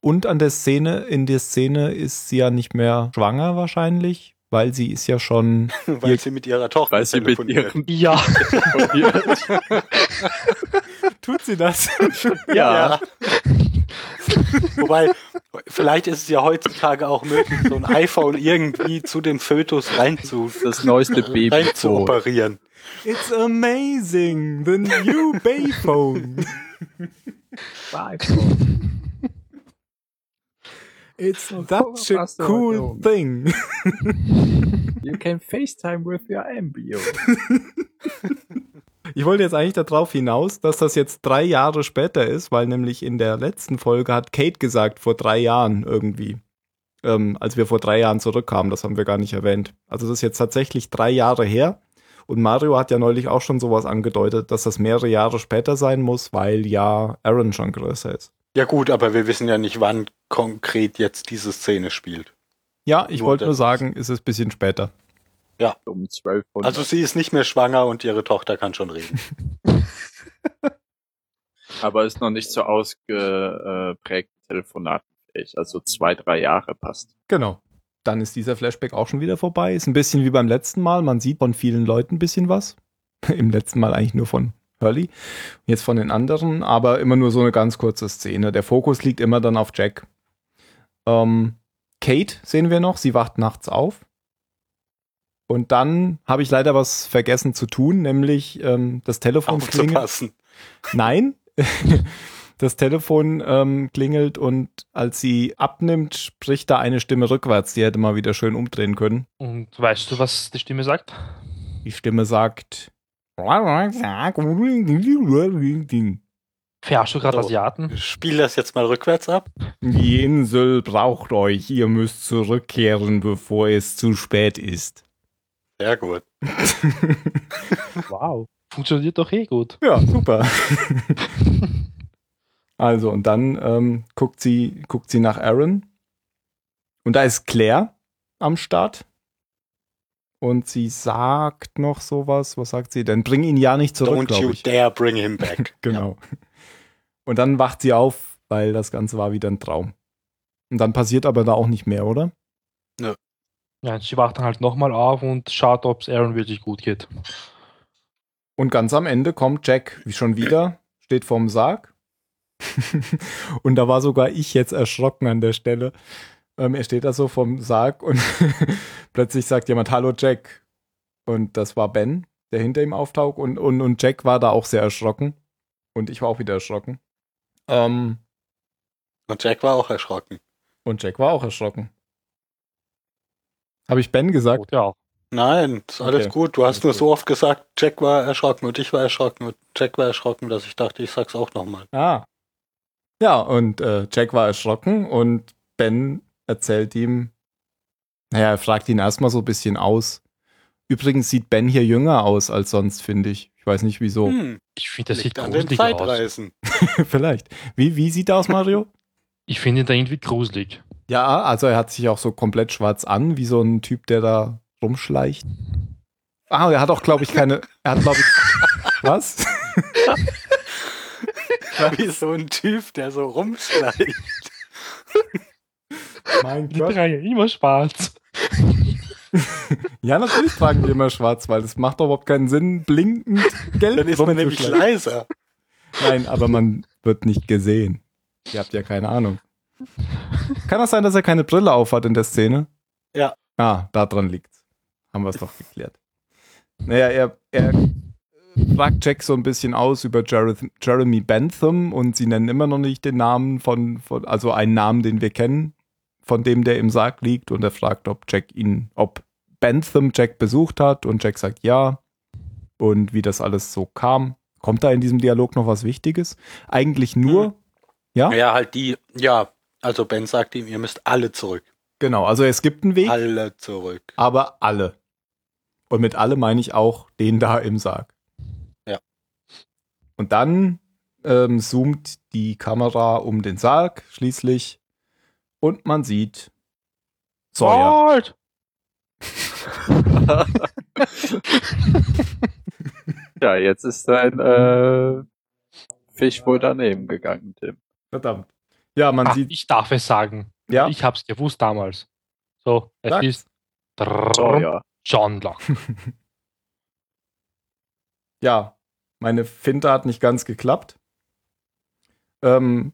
Und an der Szene, in der Szene ist sie ja nicht mehr schwanger wahrscheinlich, weil sie ist ja schon. <laughs> Weil sie mit ihrer Tochter Weil sie mit telefoniert. ihrem <laughs> Ja, <laughs> Tut sie das? ja, Wobei, vielleicht ist es ja heutzutage auch möglich, so ein iPhone irgendwie zu dem Fötus rein zu, das neueste rein Baby zu operieren. It's amazing, the new Bayphone. <laughs> It's such a cool thing. <laughs> You can FaceTime with your embryo. <laughs> Ich wollte jetzt eigentlich darauf hinaus, dass das jetzt drei Jahre später ist, weil nämlich in der letzten Folge hat Kate gesagt, vor drei Jahren irgendwie. Ähm, als wir vor drei Jahren zurückkamen, das haben wir gar nicht erwähnt. Also das ist jetzt tatsächlich drei Jahre her. Und Mario hat ja neulich auch schon sowas angedeutet, dass das mehrere Jahre später sein muss, weil ja Aaron schon größer ist. Ja gut, aber wir wissen ja nicht, wann konkret jetzt diese Szene spielt. Ja, ich wollte nur sagen, es ist ein bisschen später. Um 1200. Also sie ist nicht mehr schwanger und ihre Tochter kann schon reden. <laughs> aber ist noch nicht so ausgeprägt telefonatenfähig. Also zwei, drei Jahre passt. Genau. Dann ist dieser Flashback auch schon wieder vorbei. Ist ein bisschen wie beim letzten Mal. Man sieht von vielen Leuten ein bisschen was. <laughs> Im letzten Mal eigentlich nur von Hurley. Jetzt von den anderen, aber immer nur so eine ganz kurze Szene. Der Fokus liegt immer dann auf Jack. Ähm, Kate sehen wir noch, sie wacht nachts auf. Und dann habe ich leider was vergessen zu tun, nämlich ähm, das Telefon klingelt. Nein, <laughs> das Telefon ähm, klingelt und als sie abnimmt, spricht da eine Stimme rückwärts. Die hätte mal wieder schön umdrehen können. Und weißt du, was die Stimme sagt? Die Stimme sagt. Verarschst du gerade So. Asiaten? Spiel das jetzt mal rückwärts ab. Die Insel braucht euch. Ihr müsst zurückkehren, bevor es zu spät ist. Sehr gut. <laughs> Wow. Funktioniert doch eh gut. Ja, super. <laughs> also, und dann ähm, guckt, sie, guckt sie nach Aaron. Und da ist Claire am Start. Und sie sagt noch sowas. Was sagt sie denn? Bring ihn ja nicht zurück, Don't you glaube ich. dare bring him back. <laughs> Genau. Und dann wacht sie auf, weil das Ganze war wieder ein Traum. Und dann passiert aber da auch nicht mehr, oder? Ja, sie wacht dann halt nochmal auf und schaut, ob es Aaron wirklich gut geht. Und ganz am Ende kommt Jack wie schon wieder, steht vorm Sarg. Und da war sogar ich jetzt erschrocken an der Stelle. Ähm, er steht da so vorm Sarg und <laughs> plötzlich sagt jemand, Hallo Jack. Und das war Ben, der hinter ihm auftaucht. Und, und, und Jack war da auch sehr erschrocken. Und ich war auch wieder erschrocken. Ähm, Und Jack war auch erschrocken. und Jack war auch erschrocken. Habe ich Ben gesagt? Ja. Nein, ist alles Okay. gut. Du hast Alles nur gut. so oft gesagt, Jack war erschrocken und ich war erschrocken und Jack war erschrocken, dass ich dachte, ich sag's auch nochmal. Ah. Ja, und äh, Jack war erschrocken und Ben erzählt ihm, naja, er fragt ihn erstmal so ein bisschen aus. Übrigens sieht Ben hier jünger aus als sonst, finde ich. Ich weiß nicht wieso. Hm, Ich finde, das liegt sieht an den gruselig aus. Zeitreisen. <laughs> Vielleicht. Wie, wie sieht er aus, Mario? Ich finde ihn da irgendwie gruselig. Ja, also er hat sich auch so komplett schwarz an, wie so ein Typ, der da rumschleicht. Ah, er hat auch, glaube ich, keine. Er hat, glaube ich. <laughs> Was? <laughs> Wie so ein Typ, der so rumschleicht. <laughs> Mein Die drei immer schwarz. Ja, natürlich tragen die immer schwarz, weil das macht doch überhaupt keinen Sinn, blinkend gelb Dann ist man nämlich leiser. Nein, aber man wird nicht gesehen. Ihr habt ja keine Ahnung. Kann das sein, dass er keine Brille aufhat in der Szene? Ja. Ah, daran liegt's. Haben wir es doch geklärt. Naja, er, er fragt Jack so ein bisschen aus über Jeremy Bentham und sie nennen immer noch nicht den Namen von, von, also einen Namen, den wir kennen, von dem der im Sarg liegt und er fragt, ob Jack ihn, ob Bentham Jack besucht hat und Jack sagt ja und wie das alles so kam. Kommt da in diesem Dialog noch was Wichtiges? Eigentlich nur, Hm. ja? Ja, halt die, ja, also Ben sagt ihm, ihr müsst alle zurück. Genau, also es gibt einen Weg, Alle zurück. aber alle. Und mit alle meine ich auch den da im Sarg. Und dann ähm, zoomt die Kamera um den Sarg schließlich und man sieht Sawyer. <laughs> Ja, jetzt ist dein äh, Fisch wohl daneben gegangen, Tim. Verdammt. Ja, man Ah, sieht, ich darf es sagen. ja, Ich hab's gewusst damals. So, es Sag's. ist <laughs> ja. John Locke. ja, meine Finte hat nicht ganz geklappt. Ähm,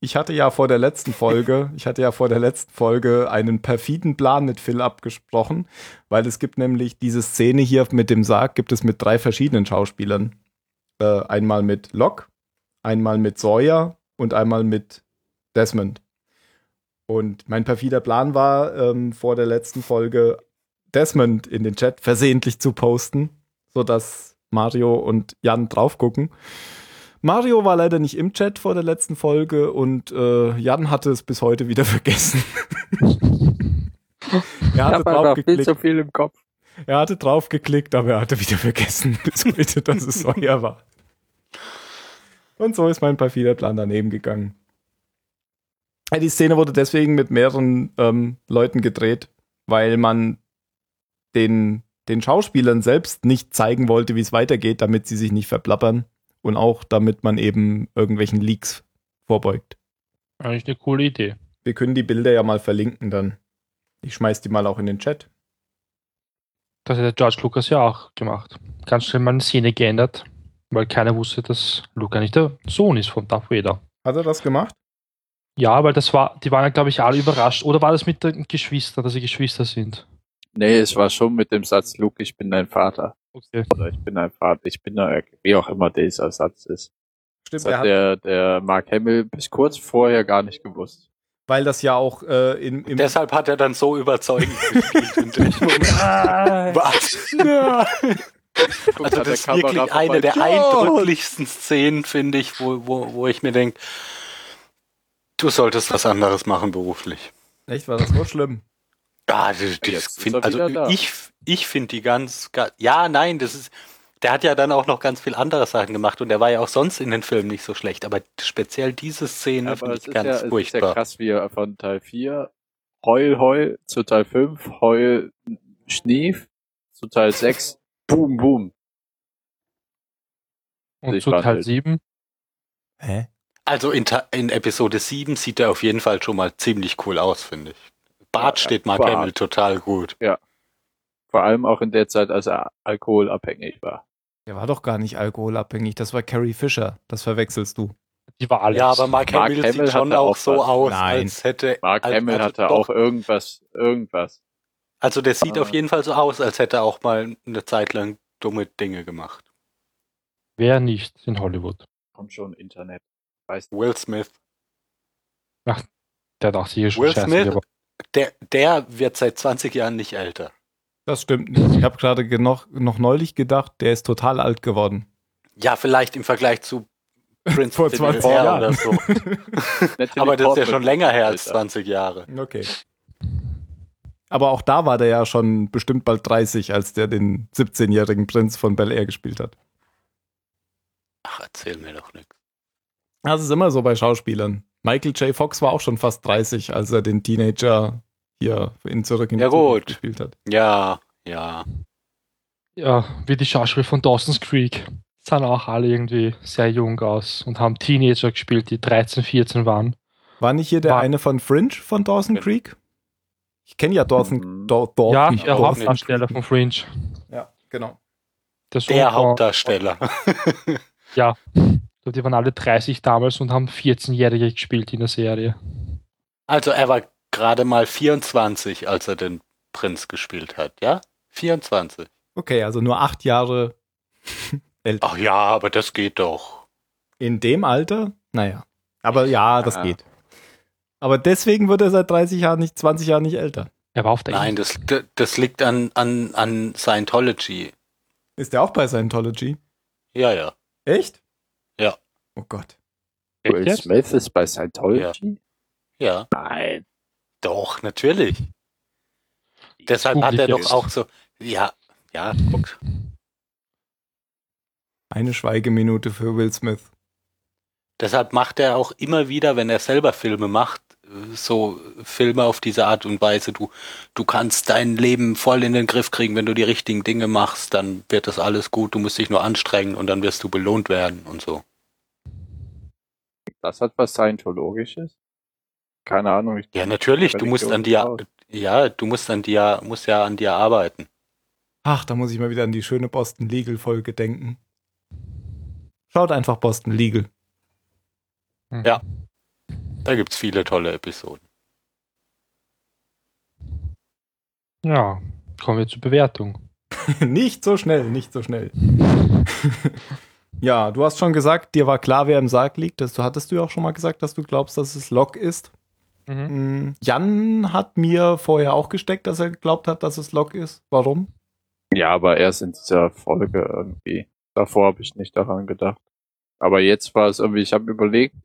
ich hatte ja vor der letzten Folge, <laughs> ich hatte ja vor der letzten Folge einen perfiden Plan mit Phil abgesprochen, weil es gibt nämlich diese Szene hier mit dem Sarg, gibt es mit drei verschiedenen Schauspielern. Äh, einmal mit Locke, einmal mit Sawyer und einmal mit Desmond. Und mein perfider Plan war, ähm, vor der letzten Folge Desmond in den Chat versehentlich zu posten, sodass Mario und Jan drauf gucken. Mario war leider nicht im Chat vor der letzten Folge und äh, Jan hatte es bis heute wieder <laughs> vergessen. <laughs> er, hatte drauf einfach viel geklickt, zu viel im Kopf. er hatte drauf geklickt, aber er hatte wieder vergessen <laughs> bis heute, dass es Sawyer war. Und so ist mein perfider Plan daneben gegangen. Die Szene wurde deswegen mit mehreren ähm, Leuten gedreht, weil man den, den Schauspielern selbst nicht zeigen wollte, wie es weitergeht, damit sie sich nicht verplappern und auch damit man eben irgendwelchen Leaks vorbeugt. Eigentlich eine coole Idee. Wir können die Bilder ja mal verlinken dann. Ich schmeiß die mal auch in den Chat. Das hat George Lucas ja auch gemacht. Ganz schnell mal eine Szene geändert. Weil keiner wusste, dass Luke eigentlich der Sohn ist von Darth Vader. Hat er das gemacht? Ja, weil das war, die waren ja, glaube ich, alle überrascht. Oder war das mit den Geschwistern, dass sie Geschwister sind? Nee, es war schon mit dem Satz, Luke, ich bin dein Vater. Okay. Oder ich bin dein Vater, ich bin der, wie auch immer dieser Satz ist. Stimmt, Das hat hat, der, der Mark Hamill bis kurz vorher gar nicht gewusst. weil das ja auch äh, in, im Deshalb hat er dann so überzeugend gespielt. finde ich. <laughs> Was? Also das ist Kamera wirklich eine der Ja! eindrücklichsten Szenen, finde ich, wo, wo, wo ich mir denke, du solltest was anderes machen beruflich. echt war das so schlimm. Ja, das, das Jetzt ist find, also da. ich, ich finde die ganz, ga- ja, nein, das ist, der hat ja dann auch noch ganz viel andere Sachen gemacht und der war ja auch sonst in den Filmen nicht so schlecht, aber speziell diese Szene finde es ich ist, ganz ja, es ist ja furchtbar. krass, wie er von Teil 4 Heul, Heul zu Teil 5 Heul, Schnief zu Teil <laughs> 6 Boom, Boom. Und Ich zu war Teil halt- 7, Hä? Also in, in Episode 7 sieht er auf jeden Fall schon mal ziemlich cool aus, finde ich. Bart Ja, steht Mark Bart. Hamill total gut. Vor allem auch in der Zeit, als er alkoholabhängig war. Der war doch gar nicht alkoholabhängig. Das war Carrie Fisher. Das verwechselst du. die war alles. Ja, aber Mark, Mark Hamill, Hamill sieht schon auch so was. aus, Nein. als hätte. Mark als- Hamill hatte doch, auch irgendwas, irgendwas. Also der sieht Ah. auf jeden Fall so aus, als hätte er auch mal eine Zeit lang dumme Dinge gemacht. Wer nicht in Hollywood? Kommt schon Internet. Weißt du? Will Smith. Der dachte hier schon Will scheiße. Smith? Der, der wird seit 20 Jahren nicht älter. Das stimmt nicht. Ich habe gerade noch, noch neulich gedacht, der ist total alt geworden. Ja, vielleicht im Vergleich zu Prince <laughs> Vor of the 20 Air Jahren. oder so. <laughs> Aber das ist ja schon länger her als Alter. 20 Jahre. Okay. Aber auch da war der ja schon bestimmt bald 30, als der den 17-jährigen Prinz von Bel Air gespielt hat. Ach, erzähl mir doch nichts. Das ist immer so bei Schauspielern. Michael J. Fox war auch schon fast 30, als er den Teenager hier in Zurück in die Ja, Zukunft gespielt hat. Ja, ja. ja, wie die Schauspieler von Dawson's Creek. Sahen auch alle irgendwie sehr jung aus und haben Teenager gespielt, die 13, 14 waren. War nicht hier der War- eine von Fringe von Dawson. Creek? Ich kenne ja Dawson, Mhm. Daw- Dawson, ja, ich der Hauptdarsteller von Fringe. Ja, genau. Der, Der Hauptdarsteller. Ja. <laughs> Ich glaub, Die waren alle 30 damals und haben 14-Jährige gespielt in der Serie. Also er war gerade mal 24, als er den Prinz gespielt hat, ja? 24. Okay, also nur acht Jahre <laughs> älter. Ach ja, aber das geht doch. In dem Alter? Naja. Aber ja, das Ja. geht. Aber deswegen wird er seit 30 Jahren nicht, 20 Jahren nicht älter. Er war auf der Nein, das, das liegt an, an, an Scientology. Ist der auch bei Scientology? Ja, ja. Echt? Ja. Oh Gott. Will? Smith ist bei Scientology? Ja, Nein. doch, natürlich. Deshalb hat er doch jetzt. auch so. Ja, ja, guck. Eine Schweigeminute für Will Smith. Deshalb macht er auch immer wieder, wenn er selber Filme macht, so Filme auf diese Art und Weise. Du, du kannst dein Leben voll in den Griff kriegen, wenn du die richtigen Dinge machst, dann wird das alles gut. Du musst dich nur anstrengen und dann wirst du belohnt werden und so. Das hat was Scientologisches? Keine Ahnung. Ich Ja, natürlich. Du musst an dir, ja, du musst an dir, musst ja an dir arbeiten. Ach, da muss ich mal wieder an die schöne Boston Legal Folge denken. Schaut einfach Boston Legal. Mhm. Ja. Da gibt's viele tolle Episoden. Ja, kommen wir zur Bewertung. <laughs> nicht so schnell, nicht so schnell. <laughs> ja, du hast schon gesagt, dir war klar, wer im Sarg liegt. Das hattest du ja auch schon mal gesagt, dass du glaubst, dass es Locke ist. Mhm. Mm, Jan hat mir vorher auch gesteckt, dass er geglaubt hat, dass es Locke ist. Warum? Ja, aber erst in dieser Folge irgendwie. Davor habe ich nicht daran gedacht. Aber jetzt war es irgendwie, ich habe überlegt,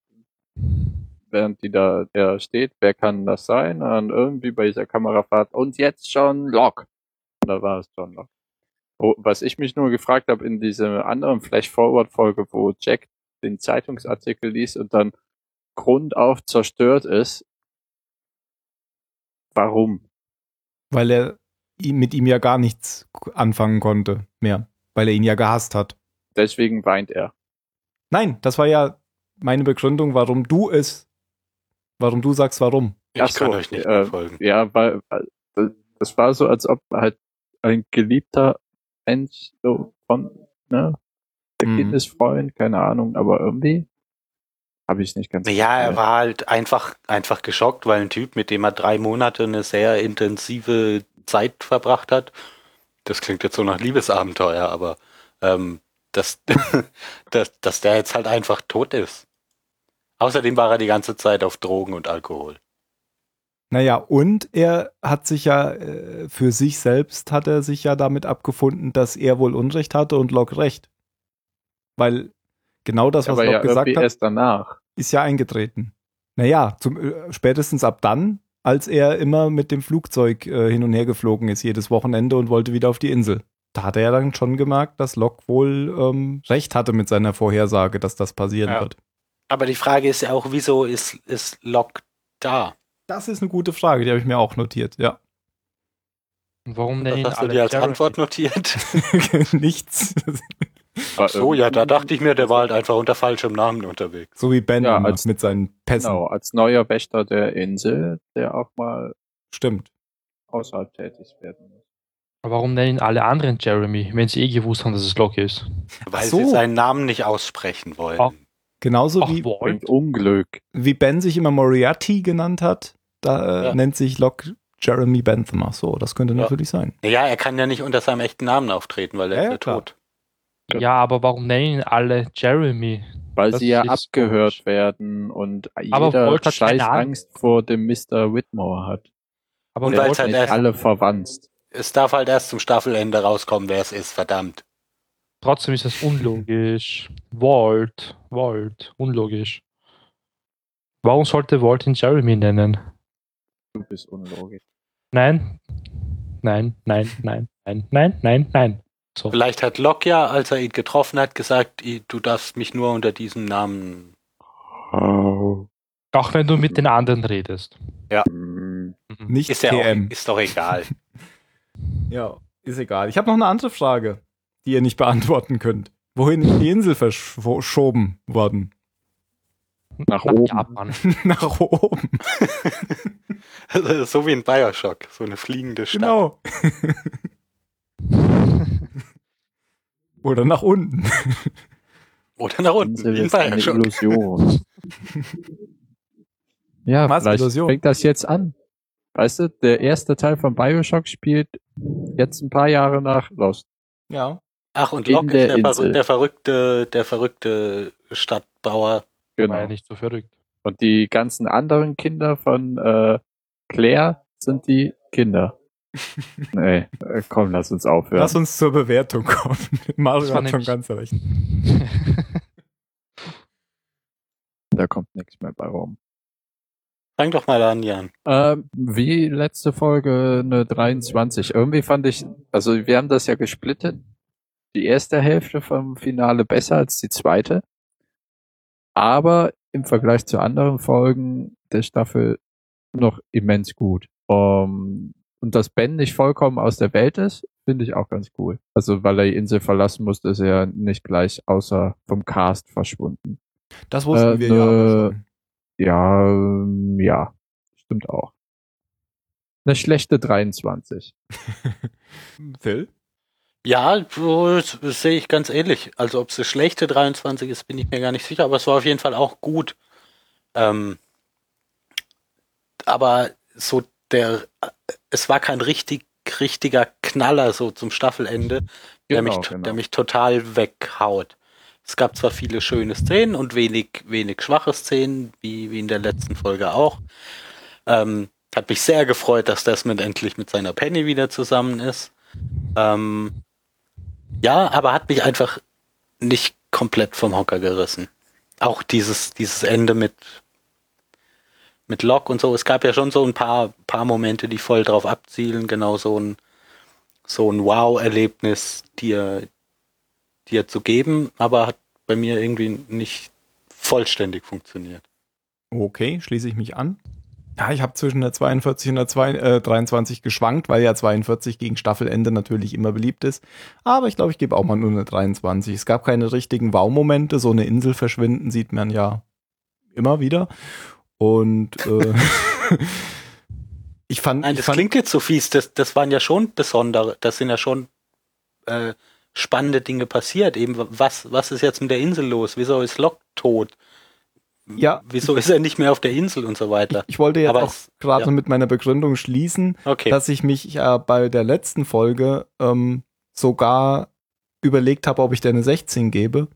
während die da der steht, wer kann das sein? Und irgendwie bei dieser Kamerafahrt und jetzt John Locke. Und da war es John Locke. Wo, was ich mich nur gefragt habe in dieser anderen Flash-Forward-Folge, wo Jack den Zeitungsartikel liest und dann grundauf zerstört ist, warum? Weil er mit ihm ja gar nichts anfangen konnte mehr. Weil er ihn ja gehasst hat. Deswegen weint er. Nein, das war ja meine Begründung, warum du es, warum du sagst, warum. Ich Ach so, kann euch nicht äh, folgen. Ja, weil das war so, als ob halt ein geliebter Mensch so von, ne, der Mhm. Kindesfreund, keine Ahnung, aber irgendwie habe ich nicht ganz. Ja, er war halt einfach, einfach geschockt, weil ein Typ, mit dem er drei Monate eine sehr intensive Zeit verbracht hat, das klingt jetzt so nach Liebesabenteuer, aber ähm, dass, <laughs> dass, dass der jetzt halt einfach tot ist. Außerdem war er die ganze Zeit auf Drogen und Alkohol. Naja, und er hat sich ja äh, für sich selbst hat er sich ja damit abgefunden, dass er wohl Unrecht hatte und Locke recht. Weil genau das, was aber Locke ja gesagt hat, erst danach. ist ja eingetreten. Naja, zum, äh, spätestens ab dann, als er immer mit dem Flugzeug äh, hin und her geflogen ist, jedes Wochenende und wollte wieder auf die Insel. Da hat er ja dann schon gemerkt, dass Locke wohl ähm, recht hatte mit seiner Vorhersage, dass das passieren Ja. wird. Aber die Frage ist ja auch, wieso ist, ist Locke da? Das ist eine gute Frage, die habe ich mir auch notiert, ja. Und Warum Was nennen ihn hast du alle dir als? Antwort notiert? <laughs> <laughs> Nichts. War So, ja, da dachte ich mir, der war halt einfach unter falschem Namen unterwegs. so wie Ben Ja, als- mit seinen Pässen. Genau, als neuer Wächter der Insel, der auch mal Stimmt. außerhalb tätig werden muss. Aber Warum nennen alle anderen Jeremy, wenn sie eh gewusst haben, dass es Locke ist? Weil Ach so. sie seinen Namen nicht aussprechen wollen. Ach. Genauso Ach, wie, Unglück. wie Ben sich immer Moriarty genannt hat, da äh, Ja. nennt sich Locke Jeremy Bentham. Ach so, das könnte Ja. natürlich sein. Ja, er kann ja nicht unter seinem echten Namen auftreten, weil er Ja, ist ja, tot. Ja, aber warum nennen ihn alle Jeremy? Weil Das sie ja abgehört komisch. werden und Aber jeder scheiß. Angst vor dem Mr. Whitmore hat. Aber Und ist halt nicht erst- alle verwandt. Es darf halt erst zum Staffelende rauskommen, wer es ist, verdammt. trotzdem ist das unlogisch. Walt, Walt, unlogisch. Warum sollte Walt ihn Jeremy nennen? Du bist unlogisch. Nein, nein, nein, nein, nein, nein, nein, nein. So. Vielleicht hat Locke ja, als er ihn getroffen hat, gesagt, "I- du darfst mich nur unter diesem Namen. Auch wenn du mit den anderen redest. Hm. Mhm. Nicht Ist ja auch, ist doch egal. <laughs> Ja, ist egal. Ich habe noch eine andere Frage, die ihr nicht beantworten könnt. Wohin ist die Insel verschoben worden? Nach oben. Japan. <laughs> Nach oben. <laughs> so wie in Bioshock, so eine fliegende Stadt. Genau. <laughs> Oder nach unten. Oder nach unten, in ist eine. Illusion. ja, Was, vielleicht Illusion? fängt das jetzt an. Weißt du, der erste Teil von Bioshock spielt jetzt ein paar Jahre nach Lost. Ja. Ach, und Locke ist der, der verrückte, der verrückte Stadtbauer. Genau. War ja nicht so verrückt. Und die ganzen anderen Kinder von äh, Claire sind die Kinder. <laughs> nee, äh, komm, lass uns aufhören. Lass uns zur Bewertung kommen. <laughs> Mario hat schon ganz recht. <laughs> da kommt nichts mehr bei rum. Fang doch mal an, Jan. Ähm, wie letzte Folge eine 23. Irgendwie fand ich, also wir haben das ja gesplittet. Die erste Hälfte vom Finale besser als die zweite. Aber im Vergleich zu anderen Folgen der Staffel noch immens gut. Um, und dass Ben nicht vollkommen aus der Welt ist, finde ich auch ganz cool. Also weil er die Insel verlassen musste, ist er nicht gleich außer vom Cast verschwunden. Das wussten Äh, wir ja. ne- Ja, ähm, ja, stimmt auch. Eine schlechte 23. schon. <laughs> Phil? Ja, das sehe ich ganz ähnlich. Also ob es eine schlechte 23 ist, bin ich mir gar nicht sicher, aber es war auf jeden Fall auch gut. Ähm, aber so der, es war kein richtig, richtiger Knaller so zum Staffelende, der, Genau, mich, genau. der mich total weghaut. Es gab zwar viele schöne Szenen und wenig, wenig schwache Szenen, wie, wie in der letzten Folge auch. Ähm, hat mich sehr gefreut, dass Desmond endlich mit seiner Penny wieder zusammen ist. Ähm, ja, aber hat mich einfach nicht komplett vom Hocker gerissen. Auch dieses, dieses Ende mit, mit Locke und so. Es gab ja schon so ein paar, paar Momente, die voll drauf abzielen. Genau so ein, so ein Wow-Erlebnis, dir, dir zu geben, aber hat bei mir irgendwie nicht vollständig funktioniert. Okay, schließe ich mich an. Ja, ich habe zwischen der 42 und der zwei, äh, 23 geschwankt, weil ja 42 gegen Staffelende natürlich immer beliebt ist. Aber ich glaube, ich gebe auch mal nur eine 23. Es gab keine richtigen Wow-Momente. So eine Insel verschwinden sieht man ja immer wieder. Und äh, <laughs> ich fand, Nein, das fand klingt jetzt so fies. Das, das waren ja schon besondere, das sind ja schon äh, spannende Dinge passiert. Eben, was, was ist jetzt mit der Insel los? Wieso ist Locke tot? Ja. Wieso ist er nicht mehr auf der Insel und so weiter? Ich wollte jetzt Aber auch gerade ja. mit meiner Begründung schließen, Okay. dass ich mich äh, bei der letzten Folge ähm, sogar überlegt habe, ob ich der eine 16 gebe.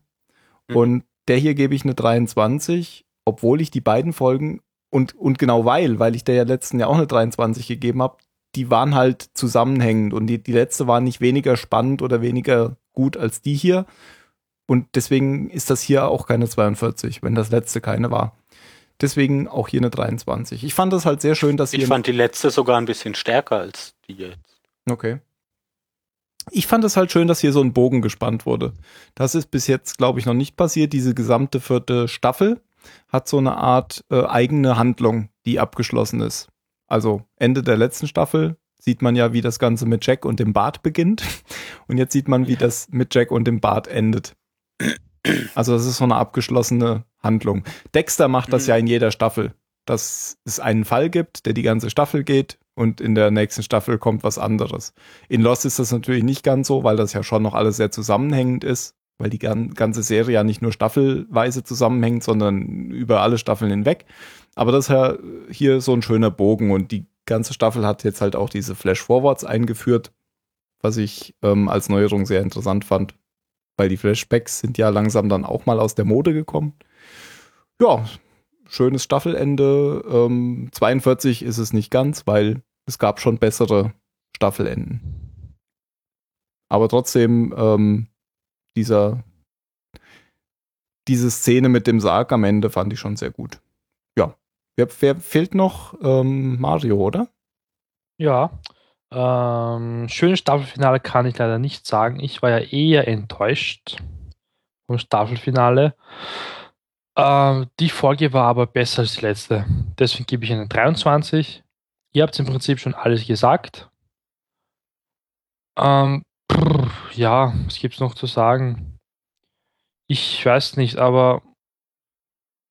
Mhm. Und der hier gebe ich eine 23, obwohl ich die beiden Folgen und, und genau weil, weil ich der ja letzten ja auch eine 23 gegeben habe, die waren halt zusammenhängend und die, die letzte war nicht weniger spannend oder weniger gut als die hier. Und deswegen ist das hier auch keine 42, wenn das letzte keine war. Deswegen auch hier eine 23. Ich fand das halt sehr schön, dass ich hier. fand die letzte sogar ein bisschen stärker als die jetzt. Okay. Ich fand es halt schön, dass hier so ein Bogen gespannt wurde. Das ist bis jetzt, glaube ich, noch nicht passiert. Diese gesamte vierte Staffel hat so eine Art äh, eigene Handlung, die abgeschlossen ist. Also Ende der letzten Staffel sieht man ja, wie das Ganze mit Jack und dem Bart beginnt. <laughs> Und jetzt sieht man, wie das mit Jack und dem Bart endet. Also das ist so eine abgeschlossene Handlung. Dexter macht das Mhm. ja in jeder Staffel, dass es einen Fall gibt, der die ganze Staffel geht und in der nächsten Staffel kommt was anderes. In Lost ist das natürlich nicht ganz so, weil das ja schon noch alles sehr zusammenhängend ist, weil die gan- ganze Serie ja nicht nur staffelweise zusammenhängt, sondern über alle Staffeln hinweg. Aber das ist ja hier so ein schöner Bogen und die ganze Staffel hat jetzt halt auch diese Flash-Forwards eingeführt, was ich ähm, als Neuerung sehr interessant fand, weil die Flashbacks sind ja langsam dann auch mal aus der Mode gekommen. Ja, schönes Staffelende. Ähm, 42 ist es nicht ganz, weil es gab schon bessere Staffelenden. Aber trotzdem, ähm, dieser, diese Szene mit dem Sarg am Ende fand ich schon sehr gut. Ja. Wer, wer fehlt noch? Ähm, Mario, oder? Ja. Ähm, schönes Staffelfinale kann ich leider nicht sagen. Ich war ja eher enttäuscht vom Staffelfinale. Ähm, die Folge war aber besser als die letzte. Deswegen gebe ich eine 23. Ihr habt im Prinzip schon alles gesagt. Ähm, prr, ja, was gibt's noch zu sagen? Ich weiß nicht, aber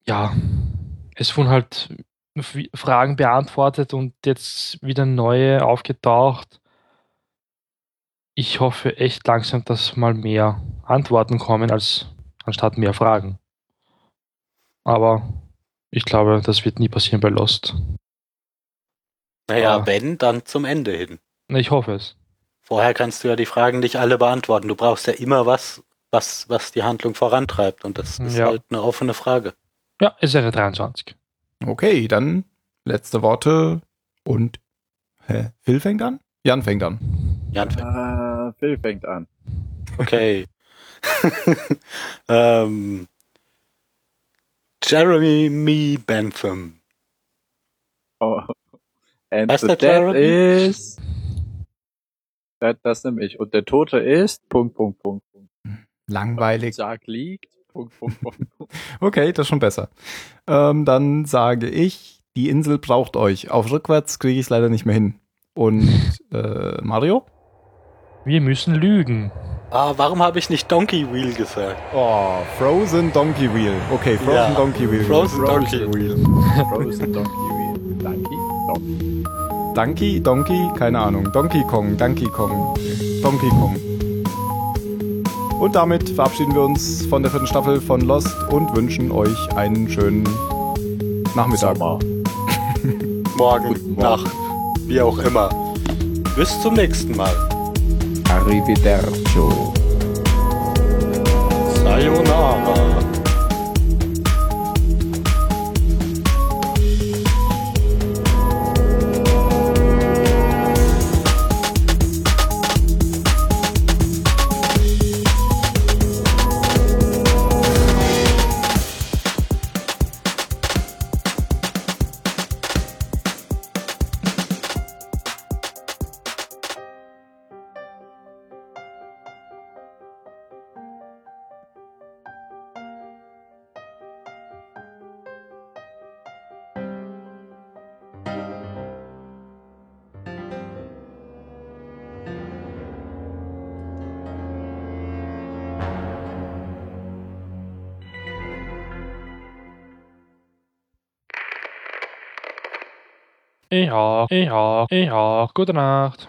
ja, es wurden halt Fragen beantwortet und jetzt wieder neue aufgetaucht. Ich hoffe echt langsam, dass mal mehr Antworten kommen, als anstatt mehr Fragen. Aber ich glaube, das wird nie passieren bei Lost. Naja, Ah. wenn, dann zum Ende hin. Ich hoffe es. Vorher kannst du ja die Fragen nicht alle beantworten. Du brauchst ja immer was, was, was die Handlung vorantreibt. Und das ist Ja. halt eine offene Frage. Ja, es wäre 23. Okay, dann letzte Worte und hä, Phil fängt an? Jan fängt an. Jan, fängt- Ah, Phil fängt an. okay. <laughs> ähm, Jeremy Bentham. Oh. And Heißt the der dead Jeremy? is... Das, das nehme ich. Und der Tote ist... Punkt, Punkt, Punkt, Punkt. Langweilig. Sarg liegt... Punkt, Punkt, Punkt. Okay, das ist schon besser. Ähm, dann sage ich, die Insel braucht euch. Auf rückwärts kriege ich es leider nicht mehr hin. Und äh, Mario? Wir müssen lügen. Ah, warum habe ich nicht Donkey Wheel gesagt? Oh, Frozen Donkey Wheel. Okay, Frozen Ja, Donkey Wheel. Frozen Donkey Wheel. Frozen Donkey Wheel. Donkey? Donkey. Donkey, Donkey, keine Ahnung. Donkey Kong, Donkey Kong, Donkey Kong. Und damit verabschieden wir uns von der vierten Staffel von Lost und wünschen euch einen schönen Nachmittag. Sommer. <laughs> Morgen. Nacht, wie auch immer. Bis zum nächsten Mal. Arrivederci. Sayonara. Eha, eha, eha, gute Nacht.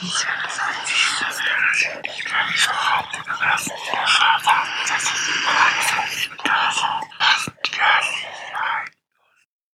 Diese Good dass ich